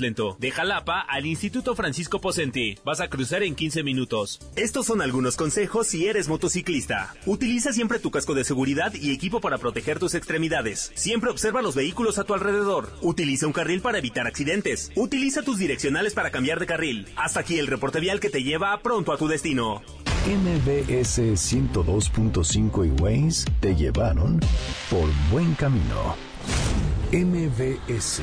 lento. De Jalapa al Instituto Francisco Pocenti. Vas a cruzar en 15 minutos. Estos son algunos consejos si eres motociclista. Utiliza siempre tu casco de seguridad y equipo para proteger tus extremidades. Siempre observa los vehículos a tu alrededor. Utiliza un carril para evitar accidentes. Utiliza tus direccionales para cambiar de carril. Hasta aquí el reporte vial que te lleva pronto a tu destino. MBS 102.5 y Waze te llevaron por buen camino. MBS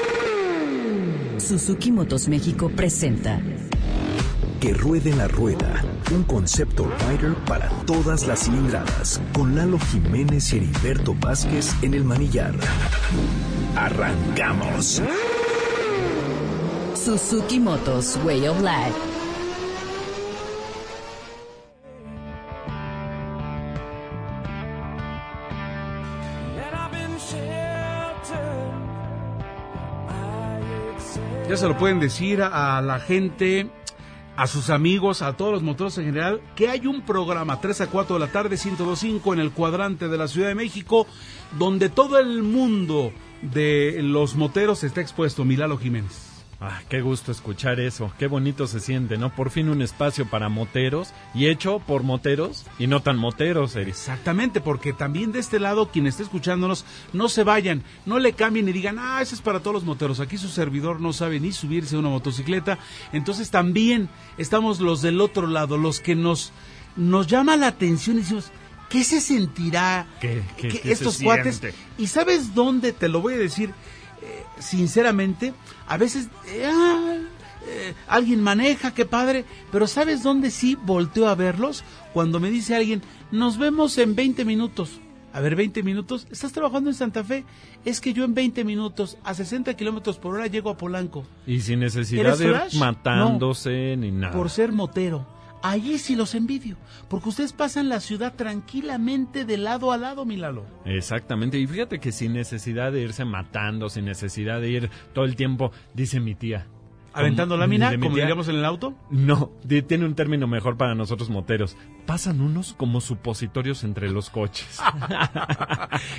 Suzuki Motos México presenta Que ruede la rueda, un concepto rider para todas las cilindradas, con Lalo Jiménez y Heriberto Vázquez en el manillar. Arrancamos. Suzuki Motos Way of Life. Ya se lo pueden decir a la gente, a sus amigos, a todos los moteros en general, que hay un programa 3 a 4 de la tarde, 102.5 en el cuadrante de la Ciudad de México, donde todo el mundo de los moteros está expuesto. Milalo Jiménez. Ah, qué gusto escuchar eso, qué bonito se siente, ¿no? Por fin un espacio para moteros y hecho por moteros y no tan moteros, Eric. Exactamente, porque también de este lado, quien esté escuchándonos, no se vayan, no le cambien y digan, ah, eso es para todos los moteros. Aquí su servidor no sabe ni subirse a una motocicleta. Entonces también estamos los del otro lado, los que nos, nos llama la atención y decimos, ¿qué se sentirá ¿Qué, qué- que qué se estos cuates? siente? ¿Y sabes dónde? Te lo voy a decir sinceramente. A veces eh, ah, eh, alguien maneja, qué padre, pero ¿sabes dónde sí volteo a verlos? Cuando me dice alguien, nos vemos en 20 minutos. A ver, 20 minutos. ¿Estás trabajando en Santa Fe? Es que yo en 20 minutos, a 60 kilómetros por hora, llego a Polanco. Y sin necesidad ¿Eres de ir matándose ni nada. Por ser motero. Allí sí los envidio. Porque ustedes pasan la ciudad tranquilamente de lado a lado, Milalo. Exactamente, y fíjate que sin necesidad de irse matando, sin necesidad de ir todo el tiempo, dice mi tía. Aventando lámina, como diríamos en el auto. No, tiene un término mejor para nosotros moteros. Pasan unos como supositorios entre los coches.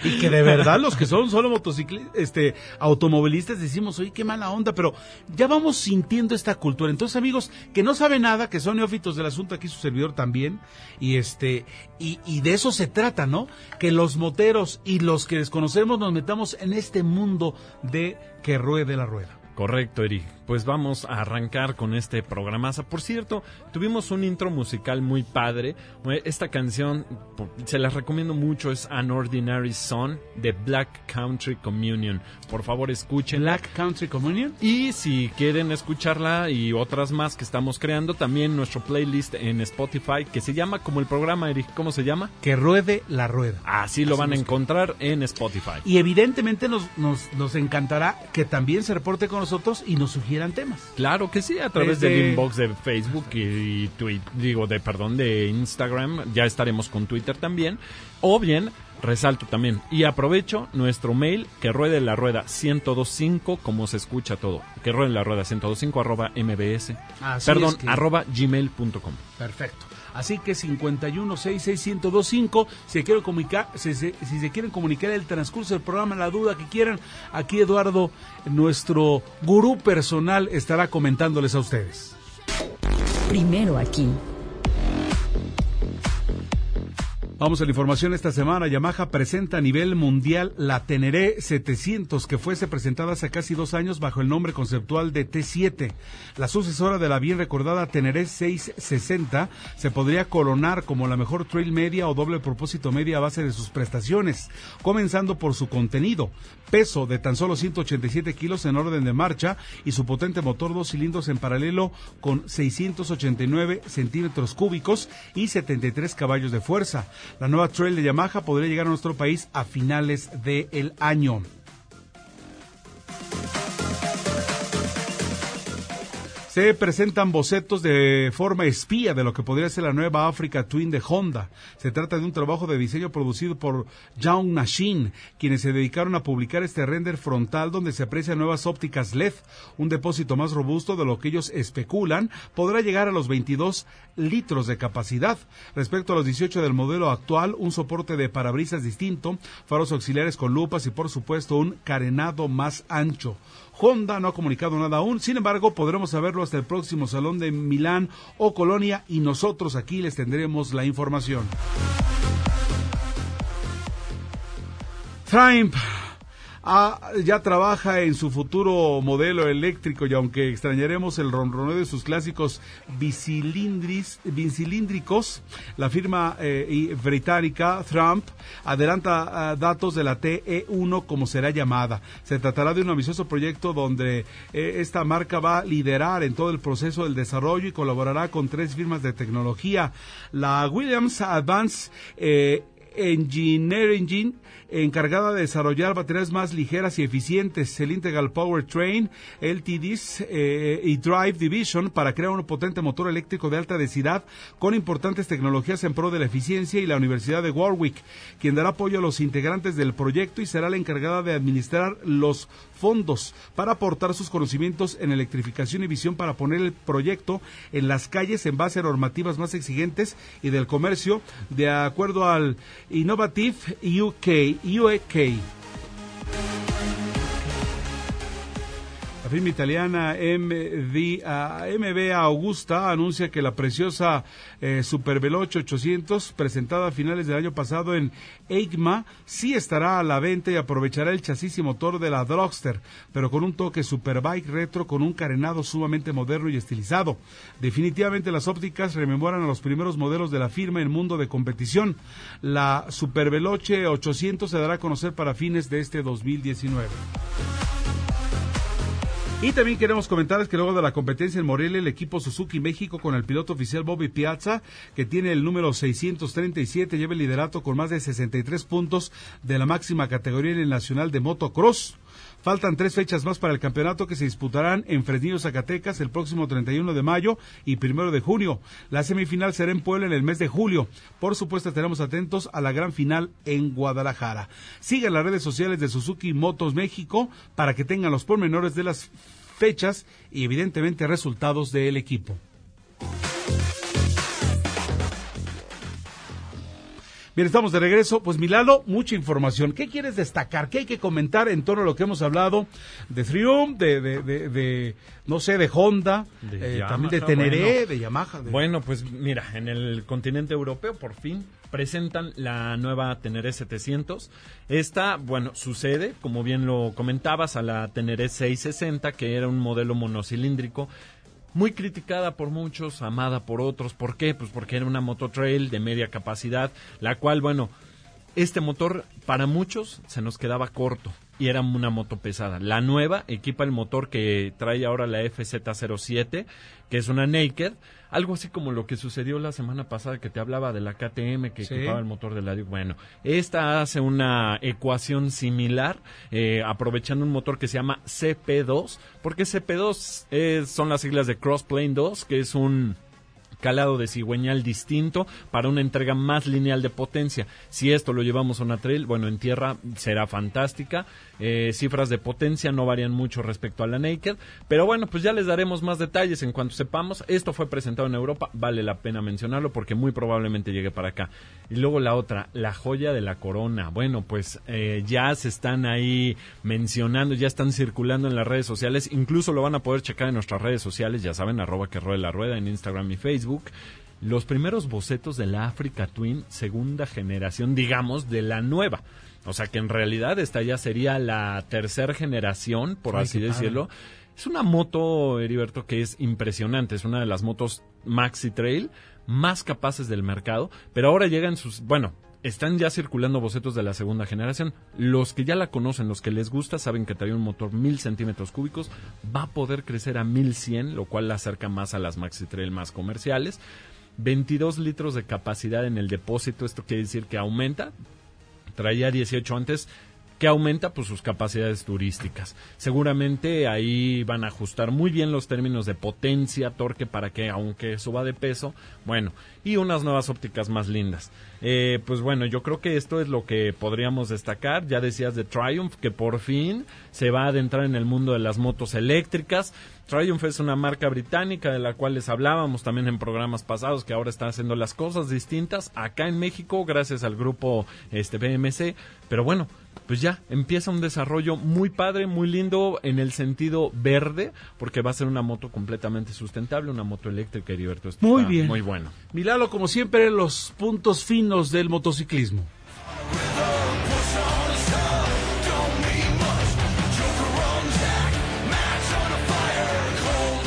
Y que de verdad los que son solo motociclistas, este, automovilistas decimos, oye, qué mala onda, pero ya vamos sintiendo esta cultura. Entonces, amigos, que no saben nada, que son neófitos del asunto, aquí su servidor también, y este, y, y de eso se trata, ¿no? Que los moteros y los que desconocemos nos metamos en este mundo de que ruede la rueda. Correcto, Eric. Pues vamos a arrancar con este programaza. Por cierto, tuvimos un intro musical muy padre. Esta canción se las recomiendo mucho, es An Ordinary Son de Black Country Communion. Por favor, escúchenla. Black Country Communion. Y si quieren escucharla y otras más que estamos creando, también nuestro playlist en Spotify que se llama como el programa, Eric. ¿Cómo se llama? Que ruede la rueda. Así lo Así van a encontrar en Spotify. Y evidentemente nos, nos, nos encantará que también se reporte con nosotros y nos sugieran temas. Claro que sí, a través Desde- del inbox de Facebook y, y tweet, digo, de perdón, de Instagram, ya estaremos con Twitter también. O bien, resalto también y aprovecho nuestro mail que ruede la rueda 1025 como se escucha todo. Que ruede la rueda 1025 arroba mbs. Así perdón, es que- arroba gmail.com. Perfecto. Así que 5166125, si si, si se quieren comunicar el transcurso del programa, la duda que quieran, aquí Eduardo, nuestro gurú personal, estará comentándoles a ustedes. Primero aquí. Vamos a la información esta semana. Yamaha presenta a nivel mundial la Teneré 700, que fuese presentada hace casi dos años bajo el nombre conceptual de T7. La sucesora de la bien recordada Teneré 660 se podría coronar como la mejor trail media o doble propósito media a base de sus prestaciones, comenzando por su contenido, peso de tan solo 187 kilos en orden de marcha y su potente motor dos cilindros en paralelo con 689 centímetros cúbicos y 73 caballos de fuerza. La nueva trail de Yamaha podría llegar a nuestro país a finales del año. Se presentan bocetos de forma espía de lo que podría ser la nueva Africa Twin de Honda. Se trata de un trabajo de diseño producido por Young Machine, quienes se dedicaron a publicar este render frontal donde se aprecian nuevas ópticas LED, un depósito más robusto de lo que ellos especulan podrá llegar a los 22 litros de capacidad. Respecto a los 18 del modelo actual, un soporte de parabrisas distinto, faros auxiliares con lupas y por supuesto un carenado más ancho. Honda no ha comunicado nada aún, sin embargo podremos saberlo hasta el próximo Salón de Milán o Colonia y nosotros aquí les tendremos la información. Ah, ya trabaja en su futuro modelo eléctrico y aunque extrañaremos el ronroneo de sus clásicos bicilíndricos, la firma eh, británica Trump adelanta ah, datos de la TE1 como será llamada. Se tratará de un ambicioso proyecto donde eh, esta marca va a liderar en todo el proceso del desarrollo y colaborará con tres firmas de tecnología. La Williams Advanced eh, Engineering encargada de desarrollar baterías más ligeras y eficientes, el Integral Powertrain, LTDs eh, y Drive Division para crear un potente motor eléctrico de alta densidad con importantes tecnologías en pro de la eficiencia y la Universidad de Warwick, quien dará apoyo a los integrantes del proyecto y será la encargada de administrar los fondos para aportar sus conocimientos en electrificación y visión para poner el proyecto en las calles en base a normativas más exigentes y del comercio de acuerdo al Innovative UK UEK. Firma italiana MV, MB Augusta anuncia que la preciosa eh, Super Veloce 800, presentada a finales del año pasado en EIGMA, sí estará a la venta y aprovechará el chasis y motor de la Dragster, pero con un toque Superbike retro con un carenado sumamente moderno y estilizado. Definitivamente las ópticas rememoran a los primeros modelos de la firma en mundo de competición. La Super Veloce 800 se dará a conocer para fines de este 2019. Y también queremos comentarles que luego de la competencia en Morelia, el equipo Suzuki México con el piloto oficial Bobby Piazza, que tiene el número 637, lleva el liderato con más de 63 puntos de la máxima categoría en el Nacional de Motocross. Faltan tres fechas más para el campeonato que se disputarán en Fresnillo, Zacatecas, el próximo 31 de mayo y primero de junio. La semifinal será en Puebla en el mes de julio. Por supuesto, estaremos atentos a la gran final en Guadalajara. Sigan las redes sociales de Suzuki Motos México para que tengan los pormenores de las fechas y evidentemente resultados del equipo. Bien, estamos de regreso. Pues Milalo, mucha información. ¿Qué quieres destacar? ¿Qué hay que comentar en torno a lo que hemos hablado de Triumph, de, de, de, no sé, de Honda, eh, también de Teneré, de Yamaha? Bueno, pues mira, en el continente europeo por fin presentan la nueva Teneré 700. Esta, bueno, sucede, como bien lo comentabas, a la Teneré 660, que era un modelo monocilíndrico muy criticada por muchos, amada por otros. ¿Por qué? Pues porque era una moto trail de media capacidad, la cual, bueno, este motor para muchos se nos quedaba corto y era una moto pesada. La nueva equipa el motor que trae ahora la FZ07, que es una Naked, algo así como lo que sucedió la semana pasada que te hablaba de la KTM que equipaba el motor de la Bueno, esta hace una ecuación similar, eh, aprovechando un motor que se llama CP2, porque CP2 eh, son las siglas de Crossplane 2, que es un calado de cigüeñal distinto para una entrega más lineal de potencia. Si esto lo llevamos a una trail, bueno, en tierra será fantástica. Eh, cifras de potencia no varían mucho respecto a la Naked, pero bueno, pues ya les daremos más detalles en cuanto sepamos. Esto fue presentado en Europa, vale la pena mencionarlo porque muy probablemente llegue para acá. Y luego la otra, la joya de la corona. Bueno, pues eh, ya se están ahí mencionando, ya están circulando en las redes sociales, incluso lo van a poder checar en nuestras redes sociales, ya saben, arroba que ruede la rueda en Instagram y Facebook los primeros bocetos de la Africa Twin segunda generación, digamos, de la nueva. O sea que en realidad esta ya sería la tercera generación, por así decirlo. Es una moto, Heriberto, que es impresionante. Es una de las motos Maxi Trail más capaces del mercado. Pero ahora llegan sus. Bueno, están ya circulando bocetos de la segunda generación. Los que ya la conocen, los que les gusta, saben que trae un motor mil centímetros cúbicos. Va a poder crecer a 1100, lo cual la acerca más a las Maxi Trail más comerciales. 22 litros de capacidad en el depósito. Esto quiere decir que aumenta traía 18 antes, que aumenta pues sus capacidades turísticas. Seguramente ahí van a ajustar muy bien los términos de potencia, torque para que aunque suba de peso, bueno, y unas nuevas ópticas más lindas. Eh, pues bueno, yo creo que esto es lo que podríamos destacar. Ya decías de Triumph, que por fin se va a adentrar en el mundo de las motos eléctricas. Triumph es una marca británica de la cual les hablábamos también en programas pasados que ahora está haciendo las cosas distintas acá en México gracias al grupo este BMC, pero bueno, pues ya empieza un desarrollo muy padre, muy lindo en el sentido verde, porque va a ser una moto completamente sustentable, una moto eléctrica, Heriberto. Esto Muy está bien. Muy bueno. Milalo, como siempre, los puntos finos del motociclismo.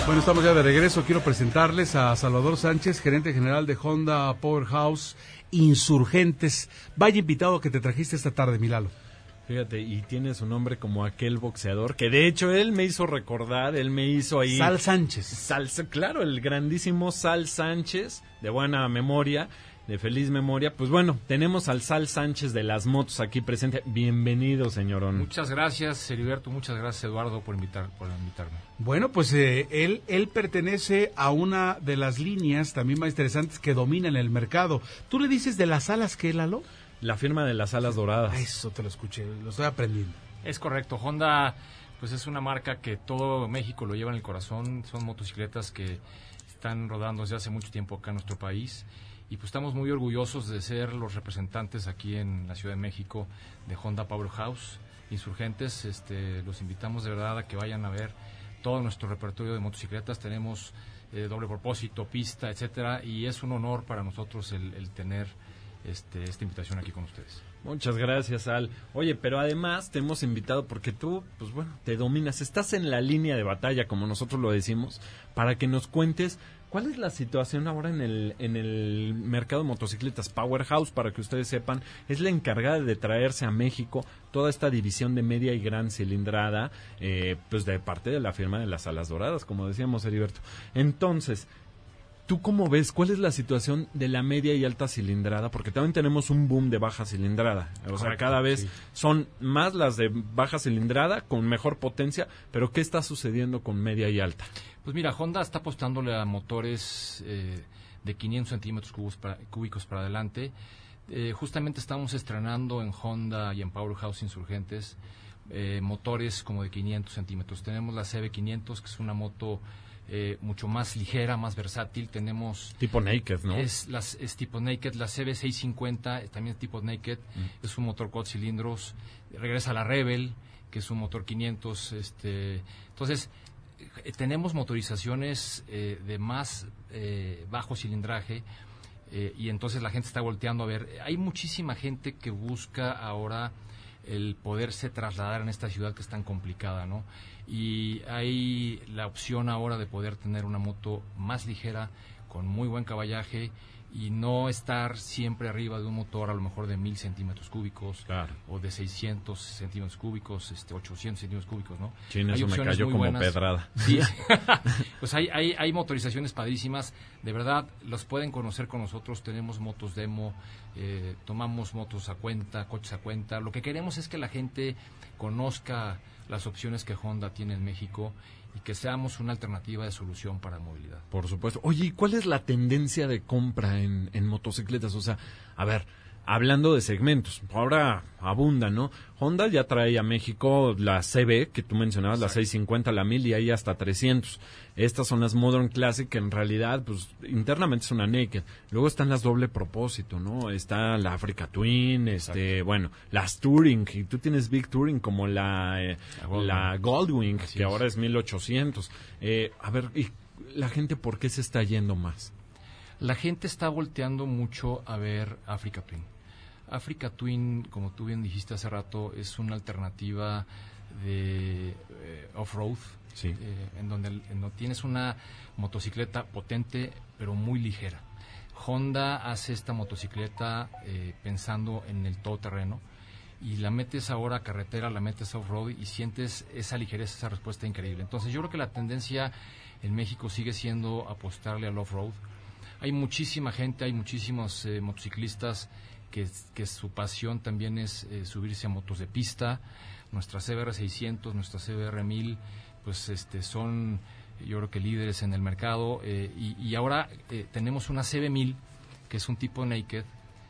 Bueno, estamos ya de regreso. Quiero presentarles a Salvador Sánchez, gerente general de Honda Powerhouse Insurgentes. Vaya invitado que te trajiste esta tarde, Milalo. Fíjate, y tiene su nombre como aquel boxeador que de hecho él me hizo recordar, él me hizo ahí... Sal Sánchez. Sal, claro, el grandísimo Sal Sánchez, de buena memoria, de feliz memoria. Pues bueno, tenemos al Sal Sánchez de las motos aquí presente. Bienvenido, señorón. Muchas gracias, Heriberto. Muchas gracias, Eduardo, por, invitar, por invitarme. Bueno, pues eh, él, él pertenece a una de las líneas también más interesantes que dominan el mercado. ¿Tú le dices de las alas que Lalo? La firma de las alas doradas. Eso te lo escuché, lo estoy aprendiendo. Es correcto. Honda, pues es una marca que todo México lo lleva en el corazón. Son motocicletas que están rodando desde hace mucho tiempo acá en nuestro país. Y pues estamos muy orgullosos de ser los representantes aquí en la Ciudad de México de Honda Powerhouse Insurgentes. Este, los invitamos de verdad a que vayan a ver todo nuestro repertorio de motocicletas. Tenemos eh, doble propósito, pista, etcétera. Y es un honor para nosotros el, el tener este, esta invitación aquí con ustedes. Muchas gracias, Al. Oye, pero además te hemos invitado porque tú, pues bueno, te dominas, estás en la línea de batalla, como nosotros lo decimos, para que nos cuentes cuál es la situación ahora en el, en el mercado de motocicletas. Powerhouse, para que ustedes sepan, es la encargada de traerse a México toda esta división de media y gran cilindrada, eh, pues de parte de la firma de las alas doradas, como decíamos, Heriberto. Entonces, ¿Tú cómo ves? ¿Cuál es la situación de la media y alta cilindrada? Porque también tenemos un boom de baja cilindrada. O sea, cada vez sí. son más las de baja cilindrada con mejor potencia, pero ¿qué está sucediendo con media y alta? Pues mira, Honda está apostándole a motores eh, de 500 centímetros cúbicos para, cúbicos para adelante. Eh, justamente estamos estrenando en Honda y en Powerhouse Insurgentes eh, motores como de 500 centímetros. Tenemos la CB500, que es una moto eh, mucho más ligera, más versátil. Tenemos Tipo naked, ¿no? es, las, es tipo naked, la CB650 eh, también es tipo naked, Mm. es un motor cuatro cilindros. Regresa la Rebel, que es un motor 500. Este, entonces, eh, tenemos motorizaciones eh, de más eh, bajo cilindraje y entonces la gente está volteando a ver. Hay muchísima gente que busca ahora el poderse trasladar en esta ciudad que es tan complicada, ¿no? Y hay la opción ahora de poder tener una moto más ligera, con muy buen caballaje y no estar siempre arriba de un motor a lo mejor de mil centímetros cúbicos Claro. o de 600 centímetros cúbicos, este 800 centímetros cúbicos, ¿no? En Hay eso me cayó como buenas. pedrada. Sí. pues hay, hay, hay motorizaciones padrísimas. De verdad, los pueden conocer con nosotros. Tenemos motos demo, eh, tomamos motos a cuenta, coches a cuenta. Lo que queremos es que la gente conozca las opciones que Honda tiene en México y que seamos una alternativa de solución para movilidad. Por supuesto. Oye, ¿y cuál es la tendencia de compra en, en motocicletas? O sea, a ver, hablando de segmentos, ahora abunda, ¿no? Honda ya trae a México la CB, que tú mencionabas, la 650, la 1000 y ahí hasta 300. Estas son las Modern Classic, que en realidad, pues, internamente es una Naked. Luego están las doble propósito, ¿no? Está la Africa Twin, este, bueno, las Touring, y tú tienes Big Touring como la, eh, La Goldwing. la Goldwing, Así que es. ahora es 1800. Eh, a ver, ¿y la gente por qué se está yendo más? La gente está volteando mucho a ver Africa Twin. Africa Twin, como tú bien dijiste hace rato, es una alternativa de eh, off-road, Sí. eh, en, donde, en donde tienes una motocicleta potente pero muy ligera. Honda hace esta motocicleta eh, pensando en el todoterreno y la metes ahora a carretera, la metes off-road y sientes esa ligereza, esa respuesta increíble. Entonces yo creo que la tendencia en México sigue siendo apostarle al off-road. Hay muchísima gente, hay muchísimos eh, motociclistas que, que su pasión también es eh, subirse a motos de pista. Nuestra CBR 600, nuestra CBR 1000, pues este, son yo creo que líderes en el mercado. eh, y, y ahora eh, tenemos una CB1000, que es un tipo naked,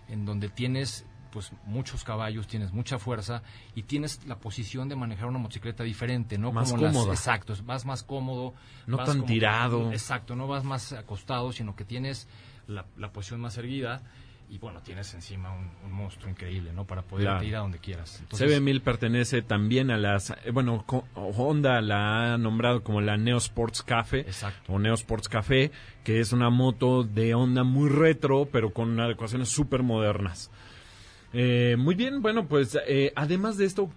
en donde tienes pues muchos caballos, tienes mucha fuerza y tienes la posición de manejar una motocicleta diferente, ¿no? Más Como las- exacto, vas más cómodo. No tan como- tirado. Exacto, no vas más acostado, sino que tienes la, la posición más erguida y bueno, tienes encima un, un monstruo increíble, ¿no? Para poder Claro. ir a donde quieras. Entonces, CB1000 pertenece también a las, eh, bueno, Honda la ha nombrado como la Neo Sports Cafe Exacto. o Neo Sports Café, que es una moto de Honda muy retro, pero con adecuaciones súper modernas. Eh, muy bien, bueno, pues eh, además de esto,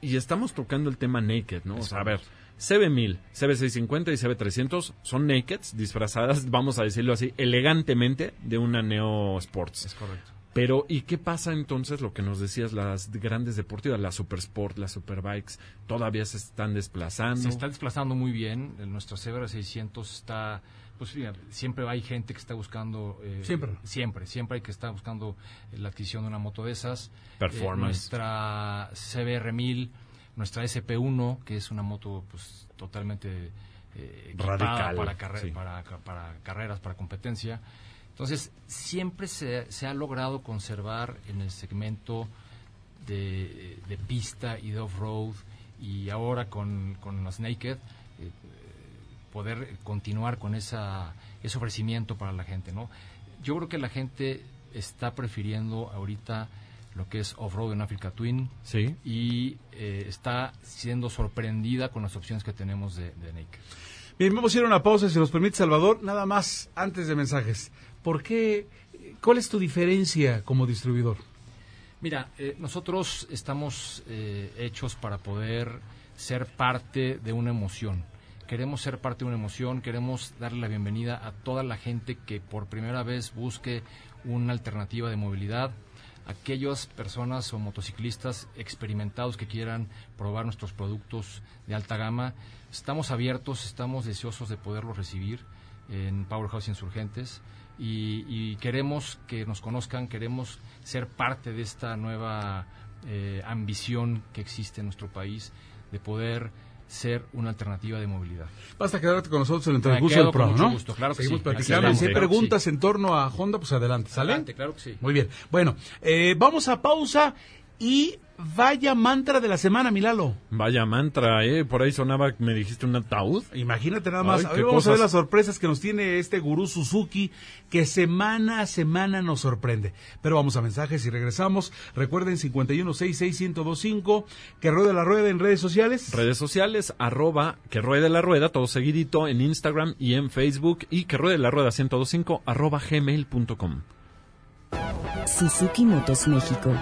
y estamos tocando el tema naked, ¿no? O sea, a ver, CB1000, CB650 y CB300 son nakeds, disfrazadas, vamos a decirlo así, elegantemente de una Neo Sports. Es correcto. Pero, ¿y qué pasa entonces lo que nos decías, las grandes deportivas, las Super Sport, las Superbikes, todavía se están desplazando? Se está desplazando muy bien. En nuestra CBR 600 está, pues mira, siempre hay gente que está buscando. eh, Siempre. Siempre, siempre hay que estar buscando eh, la adquisición de una moto de esas. Performance. Eh, nuestra CBR 1000, nuestra SP1, que es una moto pues totalmente eh, Radical, para, carre- sí. para, para carreras, para competencia. Entonces, siempre se, se ha logrado conservar en el segmento de, de pista y de off-road y ahora con, con las Naked eh, poder continuar con esa, ese ofrecimiento para la gente, ¿no? Yo creo que la gente está prefiriendo ahorita lo que es off-road en Africa Twin Sí. y eh, está siendo sorprendida con las opciones que tenemos de, de Naked. Bien, vamos a ir a una pausa, si nos permite, Salvador. Nada más, antes de mensajes. ¿Por qué? ¿Cuál es tu diferencia como distribuidor? Mira, eh, nosotros estamos eh, hechos para poder ser parte de una emoción. Queremos ser parte de una emoción, queremos darle la bienvenida a toda la gente que por primera vez busque una alternativa de movilidad, aquellas personas o motociclistas experimentados que quieran probar nuestros productos de alta gama. Estamos abiertos, estamos deseosos de poderlos recibir en Powerhouse Insurgentes y, queremos que nos conozcan, queremos ser parte de esta nueva eh, ambición que existe en nuestro país de poder ser una alternativa de movilidad. Basta quedarte con nosotros en el transcurso del programa, ¿no? gusto, claro que Seguimos sí. platicando. Si hay preguntas en torno a Honda, pues adelante, ¿sale? Adelante, claro que sí. Muy bien. Bueno, eh, vamos a pausa y vaya mantra de la semana, Milalo. Vaya mantra, ¿eh? Por ahí sonaba, me dijiste un ataúd. Imagínate nada más. Ay, A ver, vamos a ver las sorpresas que nos tiene este gurú Suzuki, que semana a semana nos sorprende. Pero vamos a mensajes y regresamos. Recuerden 5166125, que rueda la rueda en redes sociales. Redes sociales, arroba que ruede la rueda, todo seguidito en Instagram y en Facebook y que ruede la rueda 1025 arroba gmail.com. Suzuki Motos México.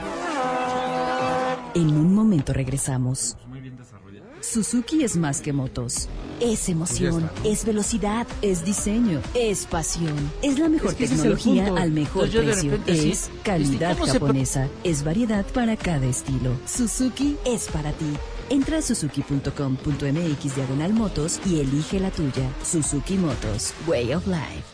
En un momento regresamos. Muy bien desarrollado. Suzuki es más que motos. Es emoción, es velocidad, es diseño, es pasión. Es la mejor Es que tecnología al mejor Entonces precio. sí, Es calidad este, ¿cómo se po- japonesa. Es variedad para cada estilo. Suzuki es para ti. Entra a suzuki.com.mx diagonal motos y elige la tuya. Suzuki Motos, Way of Life.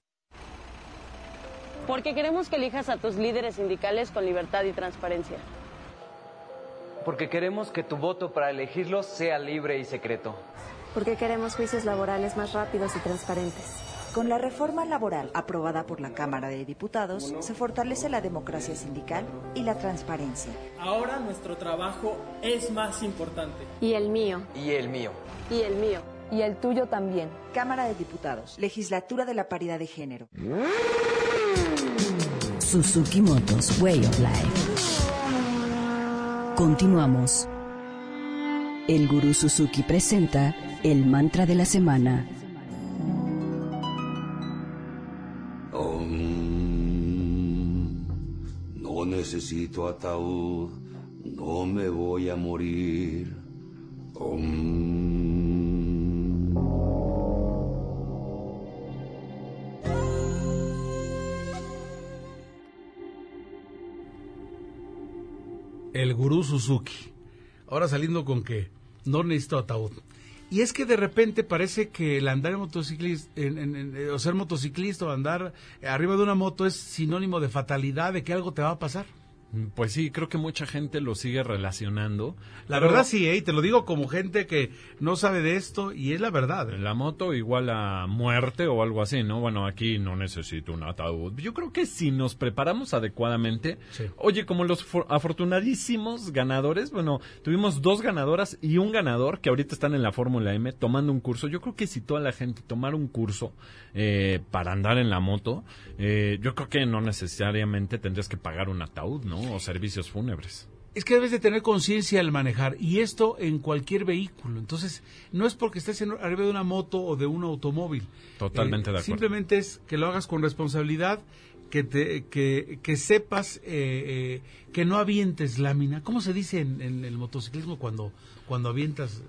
Porque queremos que elijas a tus líderes sindicales con libertad y transparencia. Porque queremos que tu voto para elegirlos sea libre y secreto. Porque queremos juicios laborales más rápidos y transparentes. Con la reforma laboral aprobada por la Cámara de Diputados, se fortalece la democracia sindical y la transparencia. Ahora nuestro trabajo es más importante. Y el mío. Y el mío. Y el mío. Y el tuyo también. Cámara de Diputados, Legislatura de la Paridad de Género. Suzuki Motos, Way of Life. Continuamos. El gurú Suzuki presenta el mantra de la semana. no necesito ataúd, no me voy a morir. El gurú Suzuki. Ahora saliendo con que no necesito ataúd. Y es que de repente parece que el andar en motociclista, o ser motociclista o andar arriba de una moto es sinónimo de fatalidad, de que algo te va a pasar. Pues sí, creo que mucha gente lo sigue relacionando. La verdad sí, ¿eh? te lo digo como gente que no sabe de esto y es la verdad. ¿eh? La moto igual a muerte o algo así, ¿no? Bueno, aquí no necesito un ataúd. Yo creo que si nos preparamos adecuadamente, oye, como los afortunadísimos ganadores, bueno, tuvimos dos ganadoras y un ganador que ahorita están en la Fórmula M tomando un curso. Yo creo que si toda la gente tomara un curso eh, para andar en la moto, eh, yo creo que no necesariamente tendrías que pagar un ataúd, ¿no? O servicios fúnebres. Es que debes de tener conciencia al manejar y esto en cualquier vehículo. Entonces, no es porque estés en, arriba de una moto o de un automóvil. Totalmente eh, de acuerdo. Simplemente es que lo hagas con responsabilidad, que, te, que, que sepas eh, eh, que no avientes lámina. ¿Cómo se dice en, en el motociclismo cuando, cuando avientas?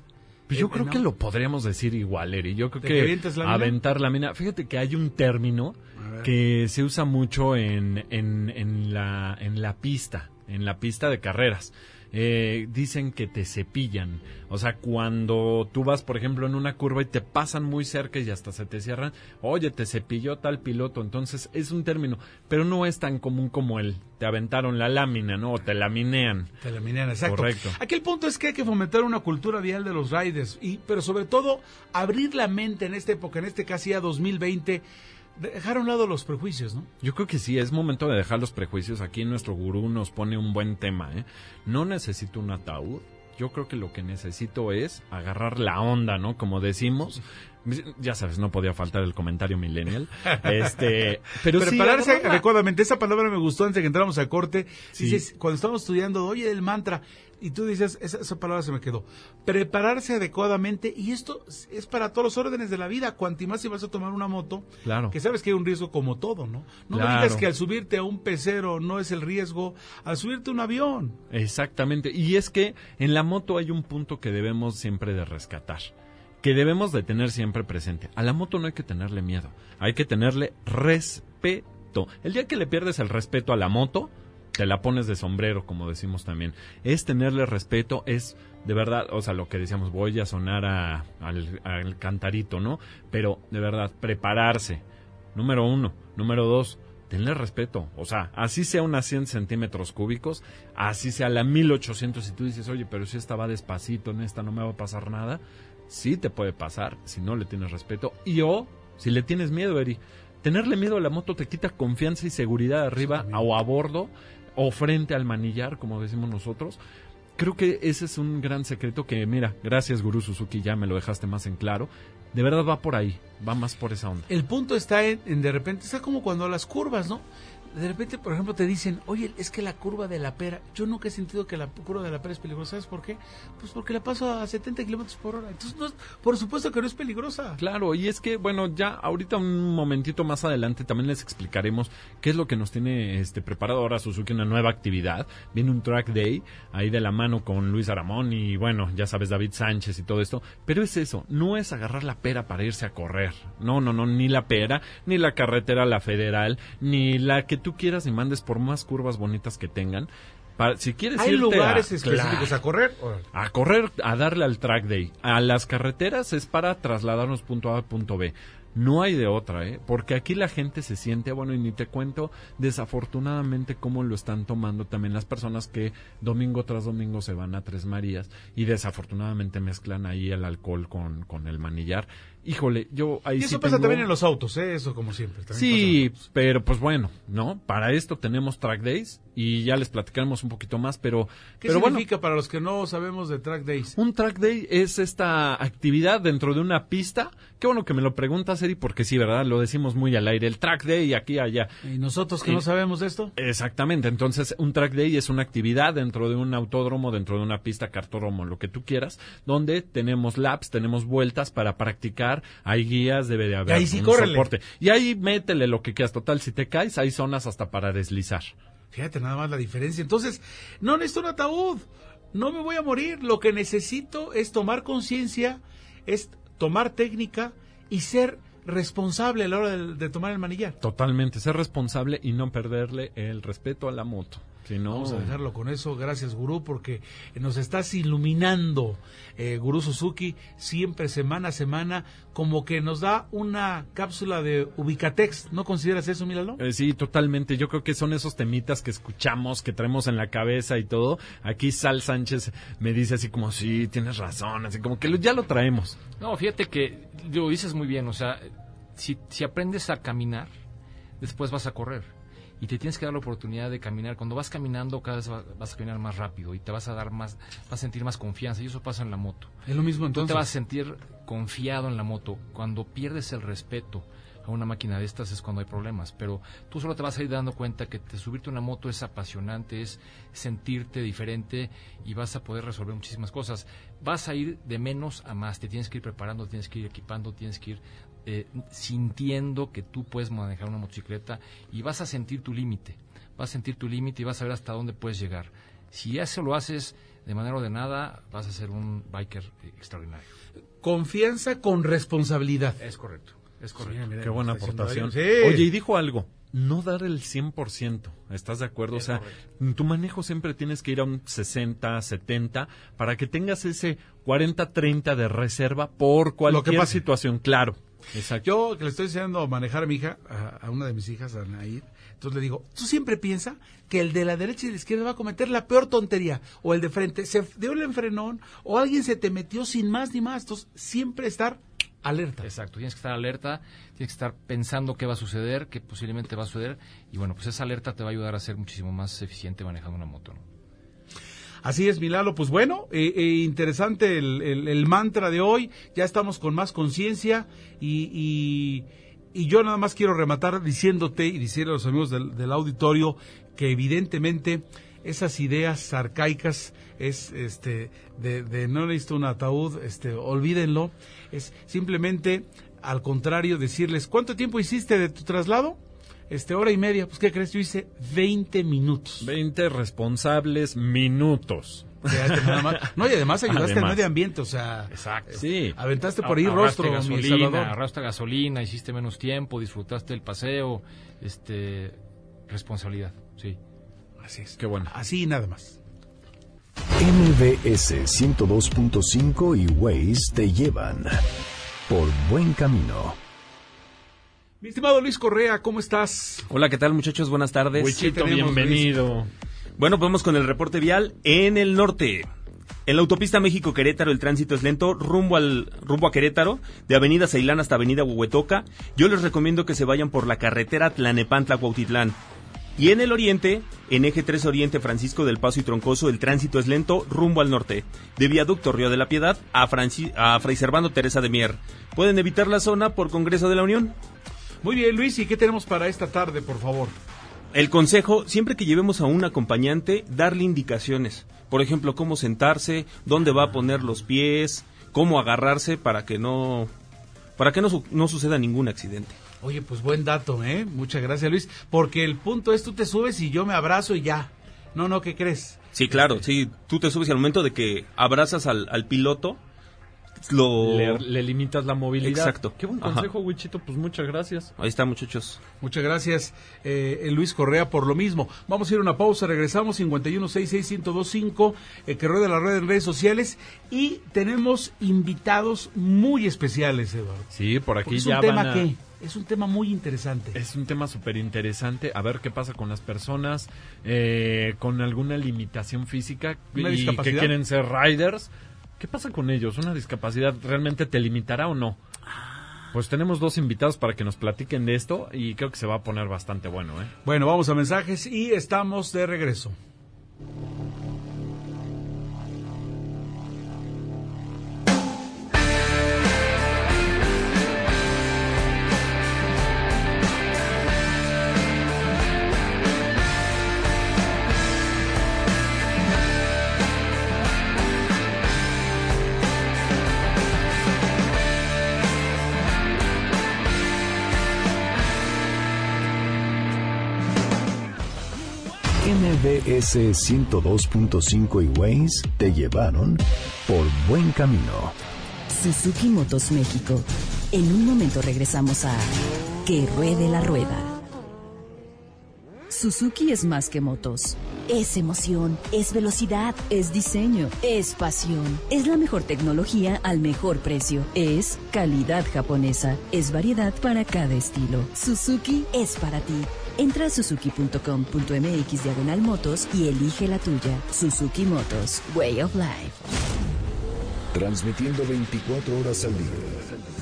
Pues yo creo que lo podríamos decir igual, Eri. Yo creo que, aventar la mina. Fíjate que hay un término que se usa mucho en, en, en, la, en la pista, en la pista de carreras. Eh, dicen que te cepillan. O sea, cuando tú vas, por ejemplo, en una curva y te pasan muy cerca y hasta se te cierran, oye, te cepilló tal piloto. Entonces, es un término, pero no es tan común como el te aventaron la lámina, ¿no? O te laminean. Te laminean, exacto. Correcto. Aquí el punto es que hay que fomentar una cultura vial de los riders, y, pero sobre todo abrir la mente en esta época, en este casi ya 2020 dejar a un lado los prejuicios, ¿no? Yo creo que sí, es momento de dejar los prejuicios. Aquí nuestro gurú nos pone un buen tema, ¿eh? No necesito un ataúd. Yo creo que lo que necesito es agarrar la onda, ¿no? Como decimos. Ya sabes, no podía faltar el comentario millennial. Este, pero Prepararse adecuadamente. Esa palabra me gustó antes de que entramos a corte. Dices, cuando estábamos estudiando, oye, el mantra, y tú dices, esa, esa, palabra se me quedó. Prepararse adecuadamente, y esto es para todos los órdenes de la vida. Cuanto más si vas a tomar una moto, claro. que sabes que hay un riesgo como todo, ¿no? No claro. me digas que al subirte a un pecero no es el riesgo, al subirte a un avión. Exactamente. Y es que en la moto hay un punto que debemos siempre de rescatar que debemos de tener siempre presente. A la moto no hay que tenerle miedo, hay que tenerle respeto. El día que le pierdes el respeto a la moto, te la pones de sombrero, como decimos también. Es tenerle respeto, es de verdad, o sea, lo que decíamos, voy a sonar a, al, al cantarito, ¿no? Pero de verdad, prepararse. Número uno. Número dos, tenle respeto. O sea, así sea unas 100 centímetros cúbicos, así sea la 1800 y tú dices, oye, pero si esta va despacito, en esta no me va a pasar nada. Sí te puede pasar si no le tienes respeto. Y o, si le tienes miedo, Eri, tenerle miedo a la moto te quita confianza y seguridad arriba o a bordo o frente al manillar, como decimos nosotros. Creo que ese es un gran secreto que, mira, gracias Guru Suzuki, ya me lo dejaste más en claro. De verdad va por ahí, va más por esa onda. El punto está en, de repente, está como cuando las curvas, ¿no? De repente, por ejemplo, te dicen, oye, es que la curva de la pera, yo nunca he sentido que la curva de la pera es peligrosa. ¿Sabes por qué? Pues porque la paso a 70 kilómetros por hora. Entonces, no, por supuesto que no es peligrosa. Claro, y es que, bueno, ya ahorita un momentito más adelante también les explicaremos qué es lo que nos tiene este preparado ahora Suzuki, una nueva actividad. Viene un track day ahí de la mano con Luis Aramón y, bueno, ya sabes, David Sánchez y todo esto. Pero es eso, no es agarrar la pera para irse a correr. No, no, no, ni la pera, ni la carretera, la federal, ni la que tú quieras y mandes por más curvas bonitas que tengan. Para, si quieres ¿Hay irte lugares a, específicos claro, a correr? A correr, a darle al track day. A las carreteras es para trasladarnos punto A a punto B. No hay de otra, ¿eh? Porque aquí la gente se siente, bueno, y ni te cuento desafortunadamente cómo lo están tomando también las personas que domingo tras domingo se van a Tres Marías y desafortunadamente mezclan ahí el alcohol con, con el manillar. Híjole, yo ahí y eso sí pasa tengo- también en los autos, ¿eh? eso como siempre. Sí, pero pues bueno, ¿no? Para esto tenemos track days y ya les platicaremos un poquito más, pero, ¿Qué pero bueno, significa para los que no sabemos de track days? un track day es esta actividad dentro de una pista. Qué bueno que me lo preguntas, Eri, porque sí, ¿verdad? Lo decimos muy al aire. El track day aquí, allá. ¿Y nosotros que Eh, no sabemos de esto? Exactamente, entonces un track day es una actividad dentro de un autódromo, dentro de una pista, cartódromo, lo que tú quieras, donde tenemos laps, tenemos vueltas para practicar, hay guías, debe de haber ahí sí, un córrele. soporte. Y ahí métele lo que quieras, total, si te caes, hay zonas hasta para deslizar. Fíjate nada más la diferencia. Entonces, no necesito un ataúd. No me voy a morir. Lo que necesito es tomar conciencia, es tomar técnica y ser responsable a la hora de, de tomar el manillar. Totalmente, ser responsable y no perderle el respeto a la moto. No, Vamos a dejarlo con eso. Gracias, Gurú, porque nos estás iluminando, eh, Gurú Suzuki, siempre semana a semana, como que nos da una cápsula de Ubicatex. ¿No consideras eso, Milano? Eh, sí, totalmente. Yo creo que son esos temitas que escuchamos, que traemos en la cabeza y todo. Aquí Sal Sánchez me dice así como, sí, tienes razón, así como que lo- ya lo traemos. No, fíjate que lo dices muy bien, o sea, si, si aprendes a caminar, después vas a correr. Y te tienes que dar la oportunidad de caminar. Cuando vas caminando, cada vez va- vas a caminar más rápido y te vas a dar más, vas a sentir más confianza. Y eso pasa en la moto. Es lo mismo Tú entonces. te vas a sentir confiado en la moto. Cuando pierdes el respeto a una máquina de estas es cuando hay problemas. Pero tú solo te vas a ir dando cuenta que te, subirte a una moto es apasionante, es sentirte diferente y vas a poder resolver muchísimas cosas. Vas a ir de menos a más. Te tienes que ir preparando, tienes que ir equipando, tienes que ir eh, sintiendo que tú puedes manejar una motocicleta y vas a sentir tu límite. Vas a sentir tu límite y vas a ver hasta dónde puedes llegar. Si eso lo haces de manera ordenada, vas a ser un biker eh, extraordinario. Confianza con responsabilidad. Es correcto, es correcto. Qué buena aportación. Sí. Oye, y dijo algo, no dar el 100%, ¿estás de acuerdo? Es o sea, en tu manejo siempre tienes que ir a un 60, 70, para que tengas ese 40, 30 de reserva por cualquier pase. situación, claro. Exacto. Yo que le estoy enseñando a manejar a mi hija, a, a una de mis hijas, a Nair, entonces le digo, tú siempre piensa que el de la derecha y de la izquierda va a cometer la peor tontería, o el de frente, se dio el enfrenón, o alguien se te metió sin más ni más, entonces siempre estar alerta. Exacto, tienes que estar alerta, tienes que estar pensando qué va a suceder, qué posiblemente va a suceder, y bueno, pues esa alerta te va a ayudar a ser muchísimo más eficiente manejando una moto. ¿no? Así es, Milalo. Pues bueno, eh, eh, interesante el, el- mantra de hoy. Ya estamos con más conciencia y, y- yo nada más quiero rematar diciéndote y decirle a los amigos del, del auditorio que evidentemente esas ideas arcaicas es este de, de no necesito un ataúd, este olvídenlo. Es simplemente al contrario decirles ¿cuánto tiempo hiciste de tu traslado? Este hora y media. Pues qué crees, yo hice 20 minutos. 20 responsables minutos. Fíjate nada más. No, y además ayudaste al Además. medio ambiente, o sea, Exacto. Sí. aventaste por ahí rostro, gasolina, gasolina, hiciste menos tiempo, disfrutaste el paseo, este, responsabilidad, sí. Así es. Qué bueno. Así y nada más. MBS 102.5 y Waze te llevan por buen camino. Mi estimado Luis Correa, ¿cómo estás? Hola, ¿qué tal muchachos? Buenas tardes. Huichito, tenemos, bienvenido. Bueno, pues vamos con el reporte vial en el norte. En la autopista México-Querétaro el tránsito es lento rumbo, al, rumbo a Querétaro, de Avenida Ceilán hasta Avenida Huehuetoca. Yo les recomiendo que se vayan por la carretera Tlanepantla-Cuautitlán. Y en el oriente, en eje 3 Oriente Francisco del Paso y Troncoso, el tránsito es lento rumbo al norte, de Viaducto Río de la Piedad a, Franci- a Fray Servando Teresa de Mier. Pueden evitar la zona por Congreso de la Unión. Muy bien, Luis, ¿y qué tenemos para esta tarde, por favor? El consejo, siempre que llevemos a un acompañante, darle indicaciones. Por ejemplo, cómo sentarse, dónde va a poner los pies, cómo agarrarse para que no para que no, su- no suceda ningún accidente. Oye, pues buen dato, ¿eh? Muchas gracias, Luis. Porque el punto es, tú te subes y yo me abrazo y ya. No, no, ¿qué crees? Sí, claro, sí, tú te subes y al momento de que abrazas al, al piloto, lo... Le, le limitas la movilidad. Exacto. Qué buen Ajá. consejo, Huichito. Pues muchas gracias. Ahí está, muchachos. Muchas gracias, eh, Luis Correa, por lo mismo. Vamos a ir a una pausa, regresamos, 5166125, eh, que rueda la red en redes sociales, y tenemos invitados muy especiales, Eduardo. Sí, por aquí es ya un tema a... que es un tema muy interesante. Es un tema súper interesante. A ver qué pasa con las personas eh, con alguna limitación física ¿Una y que quieren ser riders. ¿Qué pasa con ellos? ¿Una discapacidad realmente te limitará o no? pues tenemos dos invitados para que nos platiquen de esto y creo que se va a poner bastante bueno. ¿eh? Bueno, vamos a mensajes y estamos de regreso. MBS 102.5 y Waze te llevaron por buen camino. Suzuki Motos México. En un momento regresamos a Que Ruede la Rueda. Suzuki es más que motos. Es emoción, es velocidad, es diseño, es pasión. Es la mejor tecnología al mejor precio. Es calidad japonesa. Es variedad para cada estilo. Suzuki es para ti. Entra a suzuki.com.mx diagonal motos y elige la tuya. Suzuki Motos, Way of Life. Transmitiendo 24 horas al día.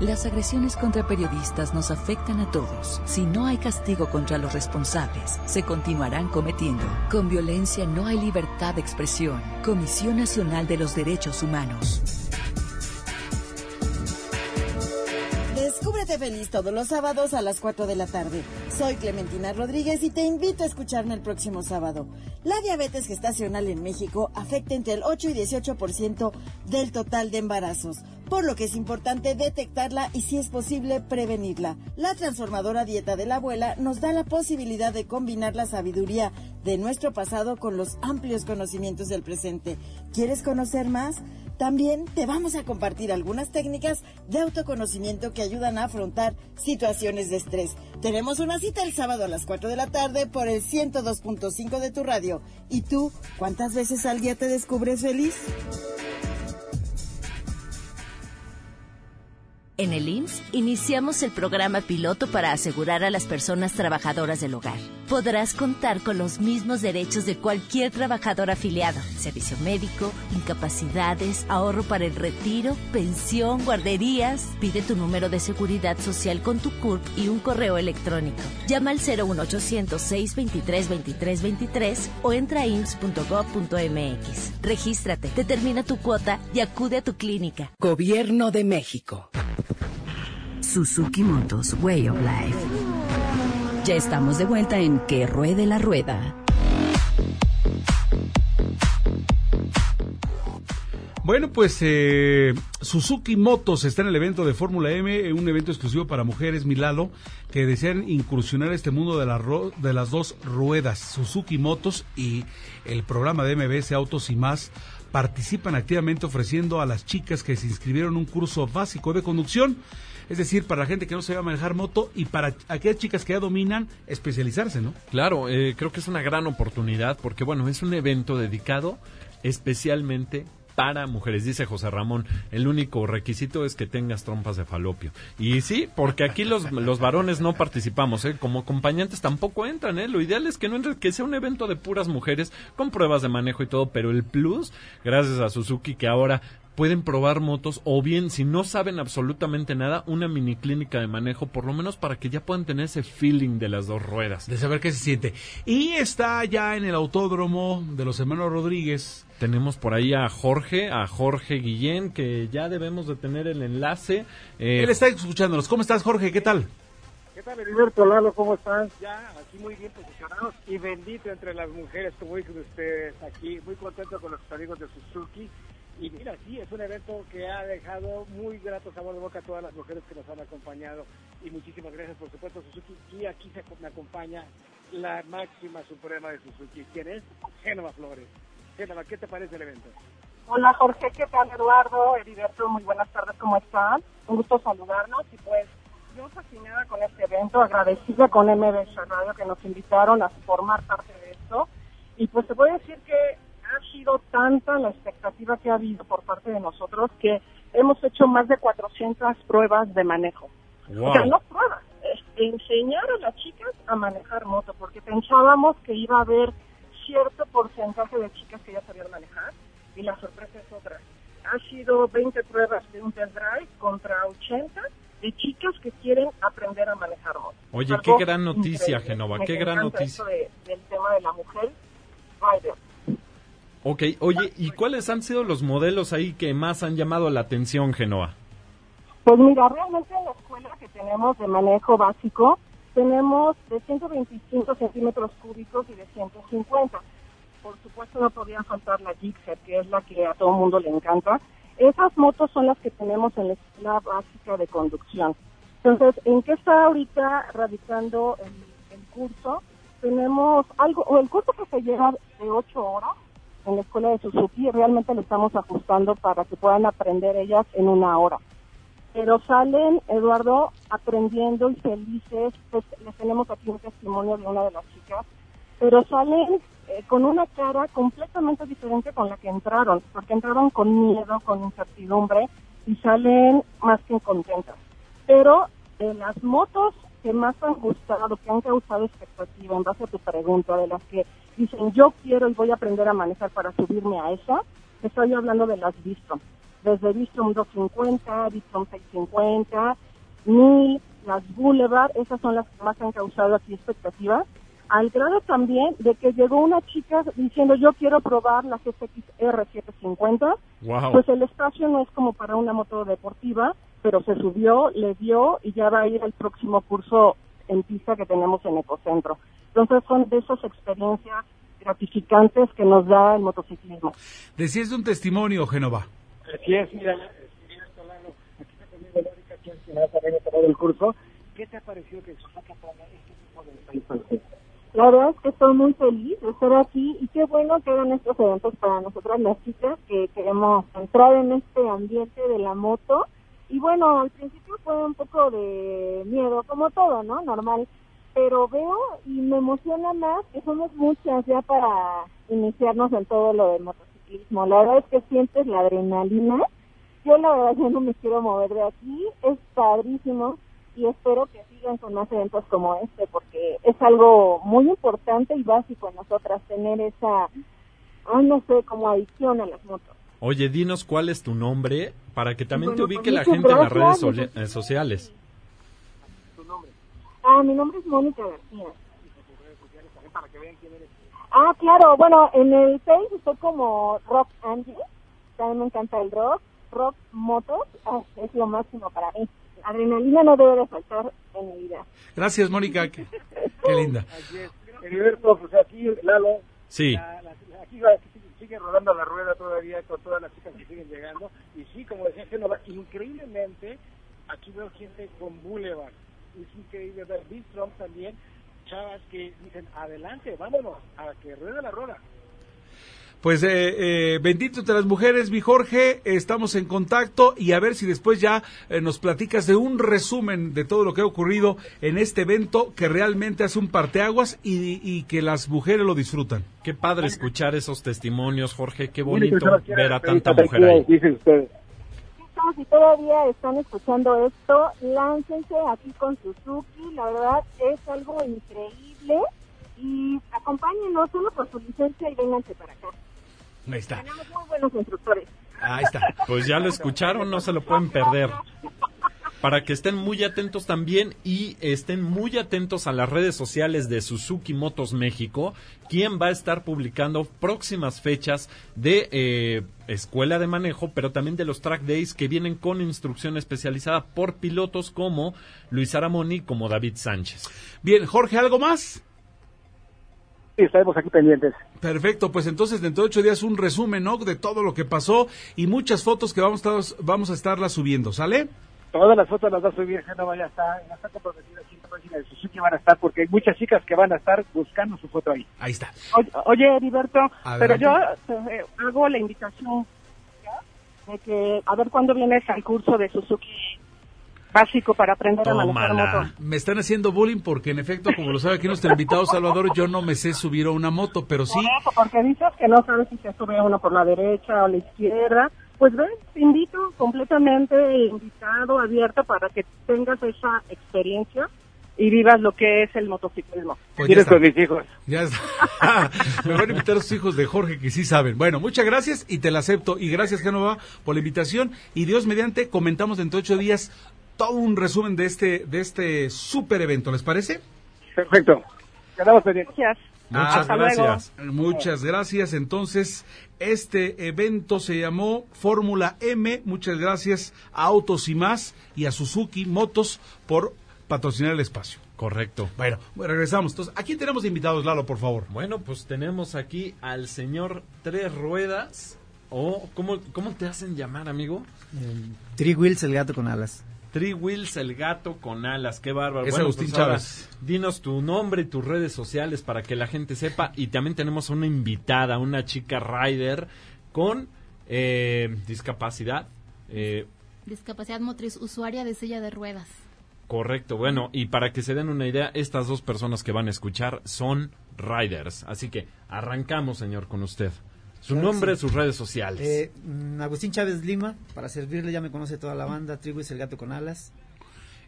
Las agresiones contra periodistas nos afectan a todos. Si no hay castigo contra los responsables, se continuarán cometiendo. Con violencia no hay libertad de expresión. Comisión Nacional de los Derechos Humanos. Descúbrete feliz todos los sábados a las 4 de la tarde. Soy Clementina Rodríguez y te invito a escucharme el próximo sábado. La diabetes gestacional en México afecta entre el 8 y 18% del total de embarazos, por lo que es importante detectarla y si es posible prevenirla. La transformadora dieta de la abuela nos da la posibilidad de combinar la sabiduría de nuestro pasado con los amplios conocimientos del presente. ¿Quieres conocer más? También te vamos a compartir algunas técnicas de autoconocimiento que ayudan a afrontar situaciones de estrés. Tenemos una cita el sábado a las 4 de la tarde por el 102.5 de tu radio. ¿Y tú, cuántas veces al día te descubres feliz? En el IMSS iniciamos el programa piloto para asegurar a las personas trabajadoras del hogar. Podrás contar con los mismos derechos de cualquier trabajador afiliado. Servicio médico, incapacidades, ahorro para el retiro, pensión, guarderías. Pide tu número de seguridad social con tu CURP y un correo electrónico. Llama al 01800 623 2323 o entra a ims.gov.mx. Regístrate, determina tu cuota y acude a tu clínica. Gobierno de México. Suzuki Motos Way of Life. Ya estamos de vuelta en Que Ruede la Rueda. Bueno, pues eh, Suzuki Motos está en el evento de Fórmula M, un evento exclusivo para mujeres, Milalo, que desean incursionar este mundo de, de las dos ruedas. Suzuki Motos y el programa de MBS Autos y más participan activamente ofreciendo a las chicas que se inscribieron un curso básico de conducción. Es decir, para la gente que no sabe manejar moto y para aquellas chicas que ya dominan, especializarse, ¿no? Claro, eh, creo que es una gran oportunidad porque, bueno, es un evento dedicado especialmente para mujeres, dice José Ramón. El único requisito es que tengas trompas de falopio. Y sí, porque aquí los, los varones no participamos, ¿eh? como acompañantes tampoco entran. ¿eh? Lo ideal es que no entre, que sea un evento de puras mujeres con pruebas de manejo y todo, pero el plus, gracias a Suzuki, que ahora pueden probar motos o bien si no saben absolutamente nada una mini clínica de manejo por lo menos para que ya puedan tener ese feeling de las dos ruedas de saber qué se siente y está ya en el autódromo de los hermanos Rodríguez tenemos por ahí a Jorge, a Jorge Guillén, que ya debemos de tener el enlace. Eh, Él está escuchándonos. ¿Cómo estás, Jorge? ¿Qué tal? ¿Qué tal, Heriberto Lalo? ¿Cómo estás? Ya, aquí muy bien posicionados y bendito entre las mujeres, como dicen ustedes aquí. Muy contento con los amigos de Suzuki Y mira, sí, es un evento que ha dejado muy grato sabor de boca a todas las mujeres que nos han acompañado. Y muchísimas gracias, por supuesto, Suzuki. Y aquí se, me acompaña la máxima suprema de Suzuki. ¿Quién es? Génova Flores. Génova, ¿qué te parece el evento? Hola Jorge, ¿qué tal Eduardo? Heriberto, muy buenas tardes, ¿cómo están? Un gusto saludarnos y pues yo fascinada con este evento, agradecida con MBS Radio que nos invitaron a formar parte de esto. Y pues te voy a decir que ha sido tanta la expectativa que ha habido por parte de nosotros que hemos hecho más de 400 pruebas de manejo. O sea, no pruebas, es enseñar a las chicas a manejar moto, porque pensábamos que iba a haber cierto porcentaje de chicas que ya sabían manejar y la sorpresa es otra. Ha sido 20 pruebas de un test drive contra 80 de chicas que quieren aprender a manejar moto. Oye, qué gran noticia, Genova, qué gran noticia. del tema de la mujer rider. Ok, oye, ¿y cuáles han sido los modelos ahí que más han llamado la atención, Genova? Pues mira, realmente en la escuela que tenemos de manejo básico, tenemos de 125 centímetros cúbicos y de 150 por supuesto no podía faltar la Gixxer, que es la que a todo mundo le encanta. Esas motos son las que tenemos en la escuela básica de conducción. Entonces, ¿en qué está ahorita radicando el, curso? Tenemos algo, o el curso que se lleva de ocho horas en la escuela de Suzuki, realmente lo estamos ajustando para que puedan aprender ellas en una hora. Pero salen, Eduardo, aprendiendo y felices. Pues, les tenemos aquí un testimonio de una de las chicas. Pero salen eh, con una cara completamente diferente con la que entraron, porque entraron con miedo, con incertidumbre y salen más que contentas. Pero de las motos que más han gustado, que han causado expectativa en base a tu pregunta, de las que dicen yo quiero y voy a aprender a manejar para subirme a esa, estoy hablando de las Bistrom. Desde Bistrom 250, Bistrom 650, 1000, las Boulevard, esas son las que más han causado aquí expectativas al grado también de que llegó una chica diciendo yo quiero probar la GSX R750. Pues el espacio no es como para una moto deportiva, pero se subió, le dio y ya va a ir al próximo curso en pista que tenemos en Ecocentro. Entonces son de esas experiencias gratificantes que nos da el motociclismo. Decías de un testimonio, Genova. Así es, mira, aquí está el curso. ¿Qué te ha parecido que este tipo de la verdad es que estoy muy feliz de estar aquí y qué bueno que hagan estos eventos para nosotras las chicas que queremos entrar en este ambiente de la moto. Y bueno, al principio fue un poco de miedo, como todo, ¿no? Normal. Pero veo y me emociona más que somos muchas ya para iniciarnos en todo lo del motociclismo. La verdad es que sientes la adrenalina. Yo la verdad ya no me quiero mover de aquí. Es padrísimo y espero que sigan con más eventos como este porque es algo muy importante y básico en nosotras tener esa, no sé, como adicción a las motos. Oye, dinos cuál es tu nombre para que también te ubique la gente en las redes eh, sociales. Ah, mi nombre es Mónica García. Ah, claro, bueno, en el Facebook estoy como Rock Angie, también me encanta el rock, rock motos, ah, es lo máximo para mí adrenalina no debe de faltar en mi vida. Gracias, Mónica. Qué, linda. pues aquí, Lalo. Sí. aquí sigue rodando la rueda todavía con todas las chicas que siguen llegando. Y sí, como decía Genova, increíblemente, aquí veo gente con Boulevard. Es increíble ver Bistrom también, chavas que dicen, adelante, vámonos, a que ruede la rueda. Pues eh, eh, bendito entre las mujeres, mi Jorge, estamos en contacto y a ver si después ya eh, nos platicas de un resumen de todo lo que ha ocurrido en este evento que realmente hace un parteaguas y, y que las mujeres lo disfrutan. Qué padre escuchar esos testimonios, Jorge, qué bonito ver a tanta mujer ahí. Si todavía están escuchando esto, láncense aquí con Suzuki, la verdad es algo increíble y acompáñenos solo por su licencia y vénganse para acá. Ahí está. Tenemos muy buenos instructores. Ahí está. Pues ya lo escucharon, no se lo pueden perder. Para que estén muy atentos también y estén muy atentos a las redes sociales de Suzuki Motos México, quien va a estar publicando próximas fechas de eh, escuela de manejo, pero también de los track days que vienen con instrucción especializada por pilotos como Luis Aramoni como David Sánchez. Bien, Jorge, ¿algo más? Sí, estaremos aquí pendientes. Perfecto, pues entonces dentro de ocho días un resumen ¿no? de todo lo que pasó y muchas fotos que vamos a, estar, vamos a estarlas subiendo, ¿sale? Todas las fotos las va a subir Genova, ya está, ya está comprometida aquí en la página de Suzuki van a estar porque hay muchas chicas que van a estar buscando su foto ahí. Ahí está. Oye, oye, Heriberto, pero Adelante. yo eh, hago la invitación ¿ya? de que a ver cuándo vienes al curso de Suzuki básico para aprender a manejar moto. Me están haciendo bullying porque en efecto, como lo sabe aquí nuestro invitado Salvador, yo no me sé subir a una moto, pero sí, Por eso, porque dices que no sabes si se sube uno por la derecha o la izquierda. Pues te invito completamente invitado, abierto para que tengas esa experiencia y vivas lo que es el motociclismo. Pues está. con mis hijos. Ya está. Me van a invitar a sus hijos de Jorge que sí saben. Bueno, muchas gracias y te la acepto. Y gracias, Génova, por la invitación. Y Dios mediante, comentamos dentro de ocho días todo un resumen de este, de este super evento. ¿Les parece? Perfecto. Quedamos pendientes. Gracias. Ah, Muchas gracias. Muchas gracias. Entonces, este evento se llamó Fórmula M. Muchas gracias a Autos y más y a Suzuki Motos por patrocinar el espacio. Correcto. Bueno, bueno, regresamos. Entonces, ¿a quién tenemos invitados, Lalo, por favor? Bueno, pues tenemos aquí al señor Tres Ruedas. O, ¿cómo, ¿cómo te hacen llamar, amigo? Three Wheels, el gato con alas. Three Wheels, el gato con alas. Qué bárbaro. Es Agustín ahora, Chávez. dinos tu nombre y tus redes sociales para que la gente sepa. Y también tenemos una invitada, una chica rider con eh, discapacidad. Eh, Discapacidad motriz, usuaria de silla de ruedas. Correcto, bueno, y para que se den una idea, estas dos personas que van a escuchar son riders. Así que arrancamos, señor, con usted. Su Claro nombre, sí. sus redes sociales. Eh, mm, Agustín Chávez Lima, para servirle, ya me conoce toda la banda. Three Wheels, el gato con alas.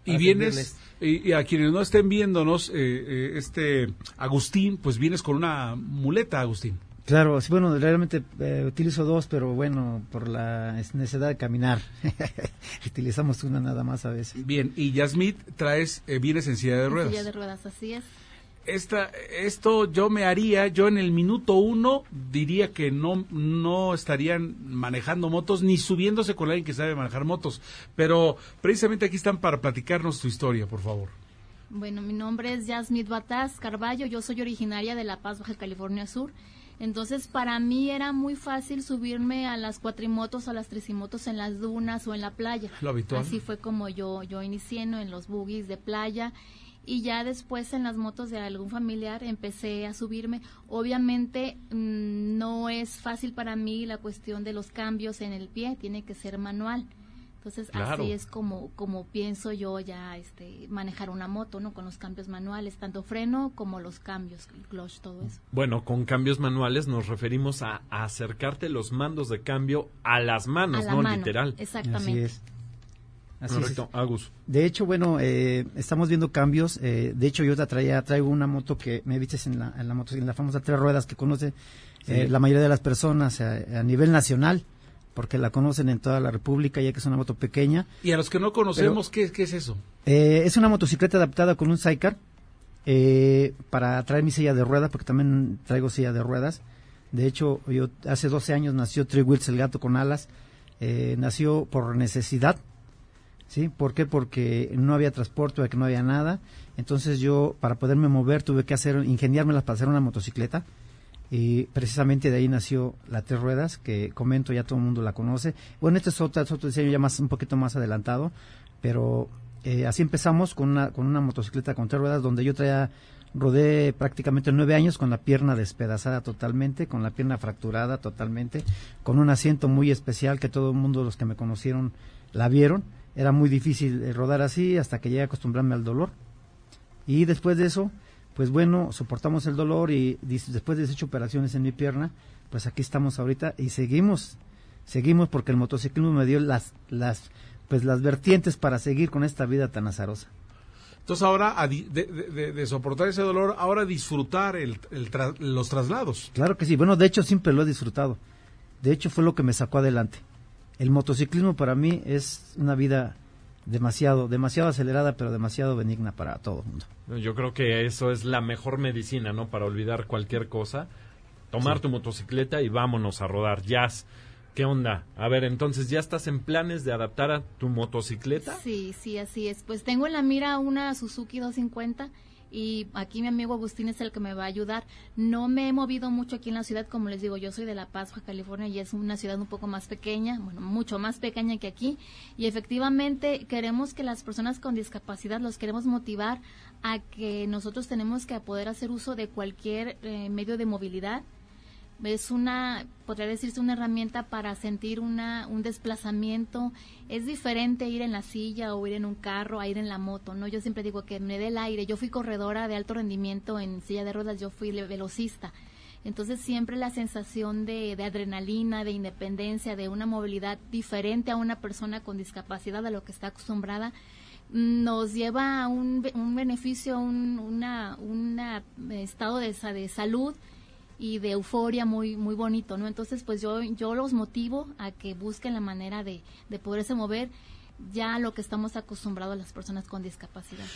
Y vienes, y, y a quienes no estén viéndonos, eh, eh, este Agustín, pues vienes con una muleta, Agustín. Claro, sí, bueno, realmente eh, utilizo dos, pero bueno, por la es- necesidad de caminar. Utilizamos una nada más a veces. Bien, y Yasmit traes, eh, vienes en silla de En ruedas. Silla de ruedas, así es. Esta, esto yo me haría, yo en el minuto uno diría que no, no estarían manejando motos ni subiéndose con alguien que sabe manejar motos. Pero precisamente aquí están para platicarnos tu historia, por favor. Bueno, mi nombre es Yasmit Bataz Carballo, yo soy originaria de La Paz, Baja California Sur. Entonces, para mí era muy fácil subirme a las cuatrimotos o a las tricimotos en las dunas o en la playa. Lo habitual. Así fue como yo, yo inicié ¿no? en los buggies de playa y ya después en las motos de algún familiar empecé a subirme. Obviamente mm, no es fácil para mí la cuestión de los cambios en el pie, tiene que ser manual. Entonces Claro. así es como como pienso yo ya este manejar una moto, ¿no? Con los cambios manuales, tanto freno como los cambios, el clutch, todo eso. Bueno, con cambios manuales nos referimos a, a acercarte los mandos de cambio a las manos, A la ¿no? mano, Literal. Exactamente. Así es. Así Correcto, es. Agus. De hecho, bueno, eh, estamos viendo cambios. eh, de hecho, yo te traía, traigo una moto que me viste en la, en la moto, en la famosa tres ruedas que conoce eh, la mayoría de las personas eh, a nivel nacional, porque la conocen en toda la República, ya que es una moto pequeña. Y a los que no conocemos, ¿qué, qué es eso? Eh, es una motocicleta adaptada con un sidecar eh, para traer mi silla de ruedas, porque también traigo silla de ruedas. De hecho, yo hace 12 años nació Three Wheels, el gato con alas. Eh, nació por necesidad. ¿Sí? ¿Por qué? Porque no había transporte, porque no había nada. Entonces yo, para poderme mover, tuve que hacer, ingeniármelas para hacer una motocicleta. Y precisamente de ahí nació la tres ruedas, que comento, ya todo el mundo la conoce. Bueno, este es otro, otro diseño ya más, un poquito más adelantado, pero eh, así empezamos con una, con una motocicleta con tres ruedas, donde yo traía, rodé prácticamente nueve años con la pierna despedazada totalmente, con la pierna fracturada totalmente, con un asiento muy especial que todo el mundo, los que me conocieron, la vieron. Era muy difícil eh, rodar así hasta que llegué a acostumbrarme al dolor. Y después de eso, pues bueno, soportamos el dolor y después de 18 operaciones en mi pierna, pues aquí estamos ahorita y seguimos, seguimos porque el motociclismo me dio las, las, pues las vertientes para seguir con esta vida tan azarosa. Entonces ahora, de, de- de- de soportar ese dolor, ahora disfrutar el, el tra- los traslados. Claro que sí, bueno, de hecho siempre lo he disfrutado. De hecho fue lo que me sacó adelante. El motociclismo para mí es una vida demasiado, demasiado acelerada, pero demasiado benigna para todo el mundo. Yo creo que eso es la mejor medicina, ¿no? Para olvidar cualquier cosa. Tomar Sí. tu motocicleta y vámonos a rodar. Jazz. ¿Qué onda? A ver, entonces, ¿ya estás en planes de adaptar a tu motocicleta? Sí, sí, así es. Pues tengo en la mira una Suzuki 250 y aquí mi amigo Agustín es el que me va a ayudar. No me he movido mucho aquí en la ciudad, como les digo, yo soy de La Paz, California, y es una ciudad un poco más pequeña, bueno, mucho más pequeña que aquí, y efectivamente queremos que las personas con discapacidad los queremos motivar a que nosotros tenemos que poder hacer uso de cualquier eh, medio de movilidad es una, podría decirse, una herramienta para sentir una, un desplazamiento. Es diferente ir en la silla o ir en un carro a ir en la moto, ¿no? Yo siempre digo que me dé el aire. Yo fui corredora de alto rendimiento en silla de ruedas, yo fui velocista. Entonces siempre la sensación de, de, adrenalina, de independencia, de una movilidad diferente a una persona con discapacidad a lo que está acostumbrada, nos lleva a un, un beneficio, un una, una estado de, de salud y de euforia muy muy bonito, ¿no? Entonces, pues yo yo los motivo a que busquen la manera de, de poderse mover ya lo que estamos acostumbrados las personas con discapacidad.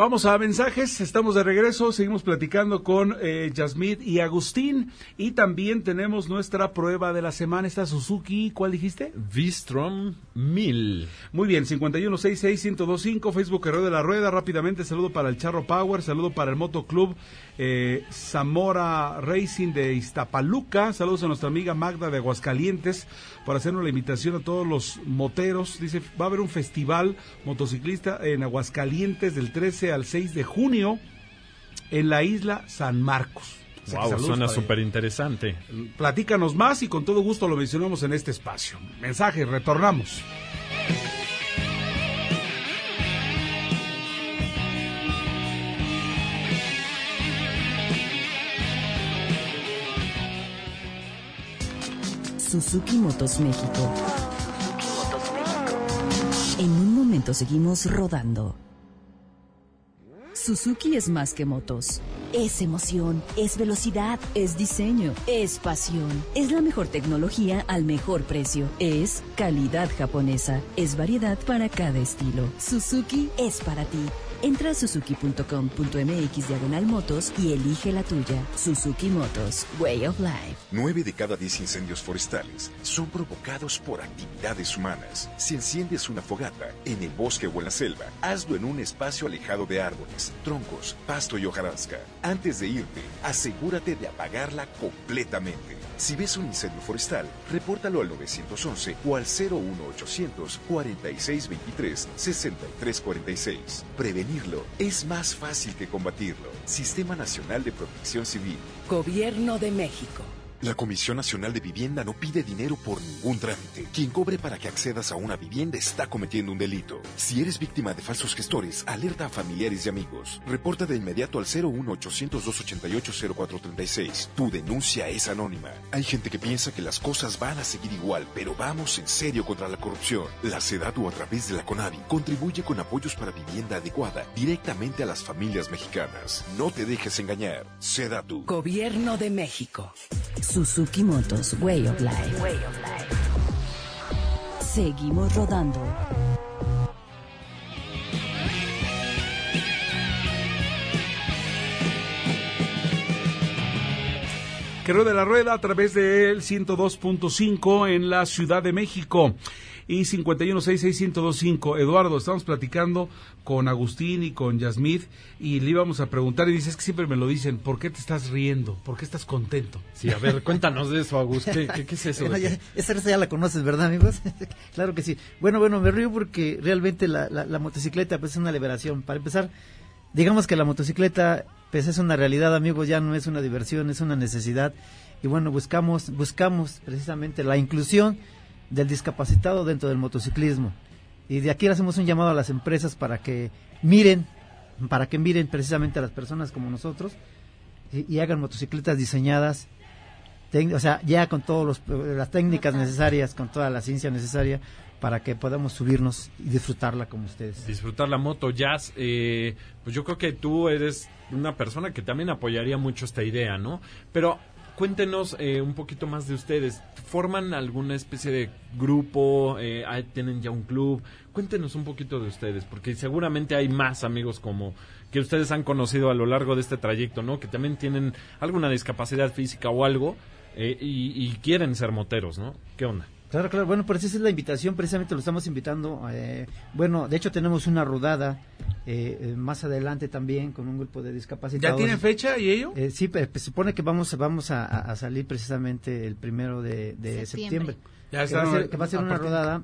Vamos a mensajes, estamos de regreso, seguimos platicando con eh, Yasmith y Agustín y también tenemos nuestra prueba de la semana, esta Suzuki, ¿cuál dijiste? Vistrom 1000. Muy bien, 5166125, Facebook Herrero de la Rueda, rápidamente saludo para el Charro Power, saludo para el Moto Club eh, Zamora Racing de Iztapaluca, saludos a nuestra amiga Magda de Aguascalientes, para hacernos la invitación a todos los moteros, dice, va a haber un festival motociclista en Aguascalientes del 13 al 6 de junio en la isla San Marcos. Wow, suena súper interesante. Platícanos más y con todo gusto lo mencionamos en este espacio. Mensaje, retornamos. Suzuki Motos México. En un momento seguimos rodando. Suzuki es más que motos. Es emoción, es velocidad, es diseño, es pasión. Es la mejor tecnología al mejor precio. Es calidad japonesa. Es variedad para cada estilo. Suzuki es para ti. Entra a suzuki.com.mx diagonal motos y elige la tuya. Suzuki Motos, Way of Life. Nueve de cada diez incendios forestales son provocados por actividades humanas. Si enciendes una fogata en el bosque o en la selva, hazlo en un espacio alejado de árboles, troncos, pasto y hojarasca. Antes de irte, asegúrate de apagarla completamente. Si ves un incendio forestal, repórtalo al 911 o al 01800 4623 6346. Es más fácil que combatirlo. Sistema Nacional de Protección Civil. Gobierno de México. La Comisión Nacional de Vivienda no pide dinero por ningún trámite. Quien cobre para que accedas a una vivienda está cometiendo un delito. Si eres víctima de falsos gestores, alerta a familiares y amigos. Reporta de inmediato al 01800-288-0436. Tu denuncia es anónima. Hay gente que piensa que las cosas van a seguir igual, pero vamos en serio contra la corrupción. La SEDATU a través de la CONAVI contribuye con apoyos para vivienda adecuada directamente a las familias mexicanas. No te dejes engañar. SEDATU. Gobierno de México. Suzuki Motos, Way of Life. Seguimos rodando. Que de la rueda a través del 102.5 en la Ciudad de México y 5166125. Eduardo, estamos platicando con Agustín y con Yasmith y le íbamos a preguntar y dices que siempre me lo dicen, ¿por qué te estás riendo? ¿Por qué estás contento? Sí, a ver, cuéntanos de eso, Agustín. ¿Qué, qué, es eso? esa ya la conoces, ¿verdad, amigos? claro que sí. Bueno, bueno, me río porque realmente la, la, la motocicleta pues, es una liberación. Para empezar, digamos que la motocicleta pues es una realidad, amigos, ya no es una diversión, es una necesidad. Y bueno, buscamos, buscamos precisamente la inclusión del discapacitado dentro del motociclismo. Y de aquí le hacemos un llamado a las empresas para que miren, para que miren precisamente a las personas como nosotros y, hagan motocicletas diseñadas, o sea, ya con todas las técnicas necesarias, con toda la ciencia necesaria para que podamos subirnos y disfrutarla como ustedes. Disfrutar la moto jazz, eh, pues yo creo que tú eres una persona que también apoyaría mucho esta idea, ¿no? Pero cuéntenos eh, un poquito más de ustedes. ¿Forman alguna especie de grupo? Eh, ¿Tienen ya un club? Cuéntenos un poquito de ustedes, porque seguramente hay más amigos como que ustedes han conocido a lo largo de este trayecto, ¿no? Que también tienen alguna discapacidad física o algo eh, y, y, quieren ser moteros, ¿no? ¿Qué onda? Claro, claro. Bueno, pues esa es la invitación. Precisamente lo estamos invitando. eh, bueno, de hecho tenemos una rodada eh, eh, más adelante también con un grupo de discapacitados. ¿Ya tienen fecha y ello? Eh, sí, pe- se supone que vamos, vamos a, salir precisamente el primero de, de Septiembre. septiembre. Ya que, va a están ser, que va a ser una rodada.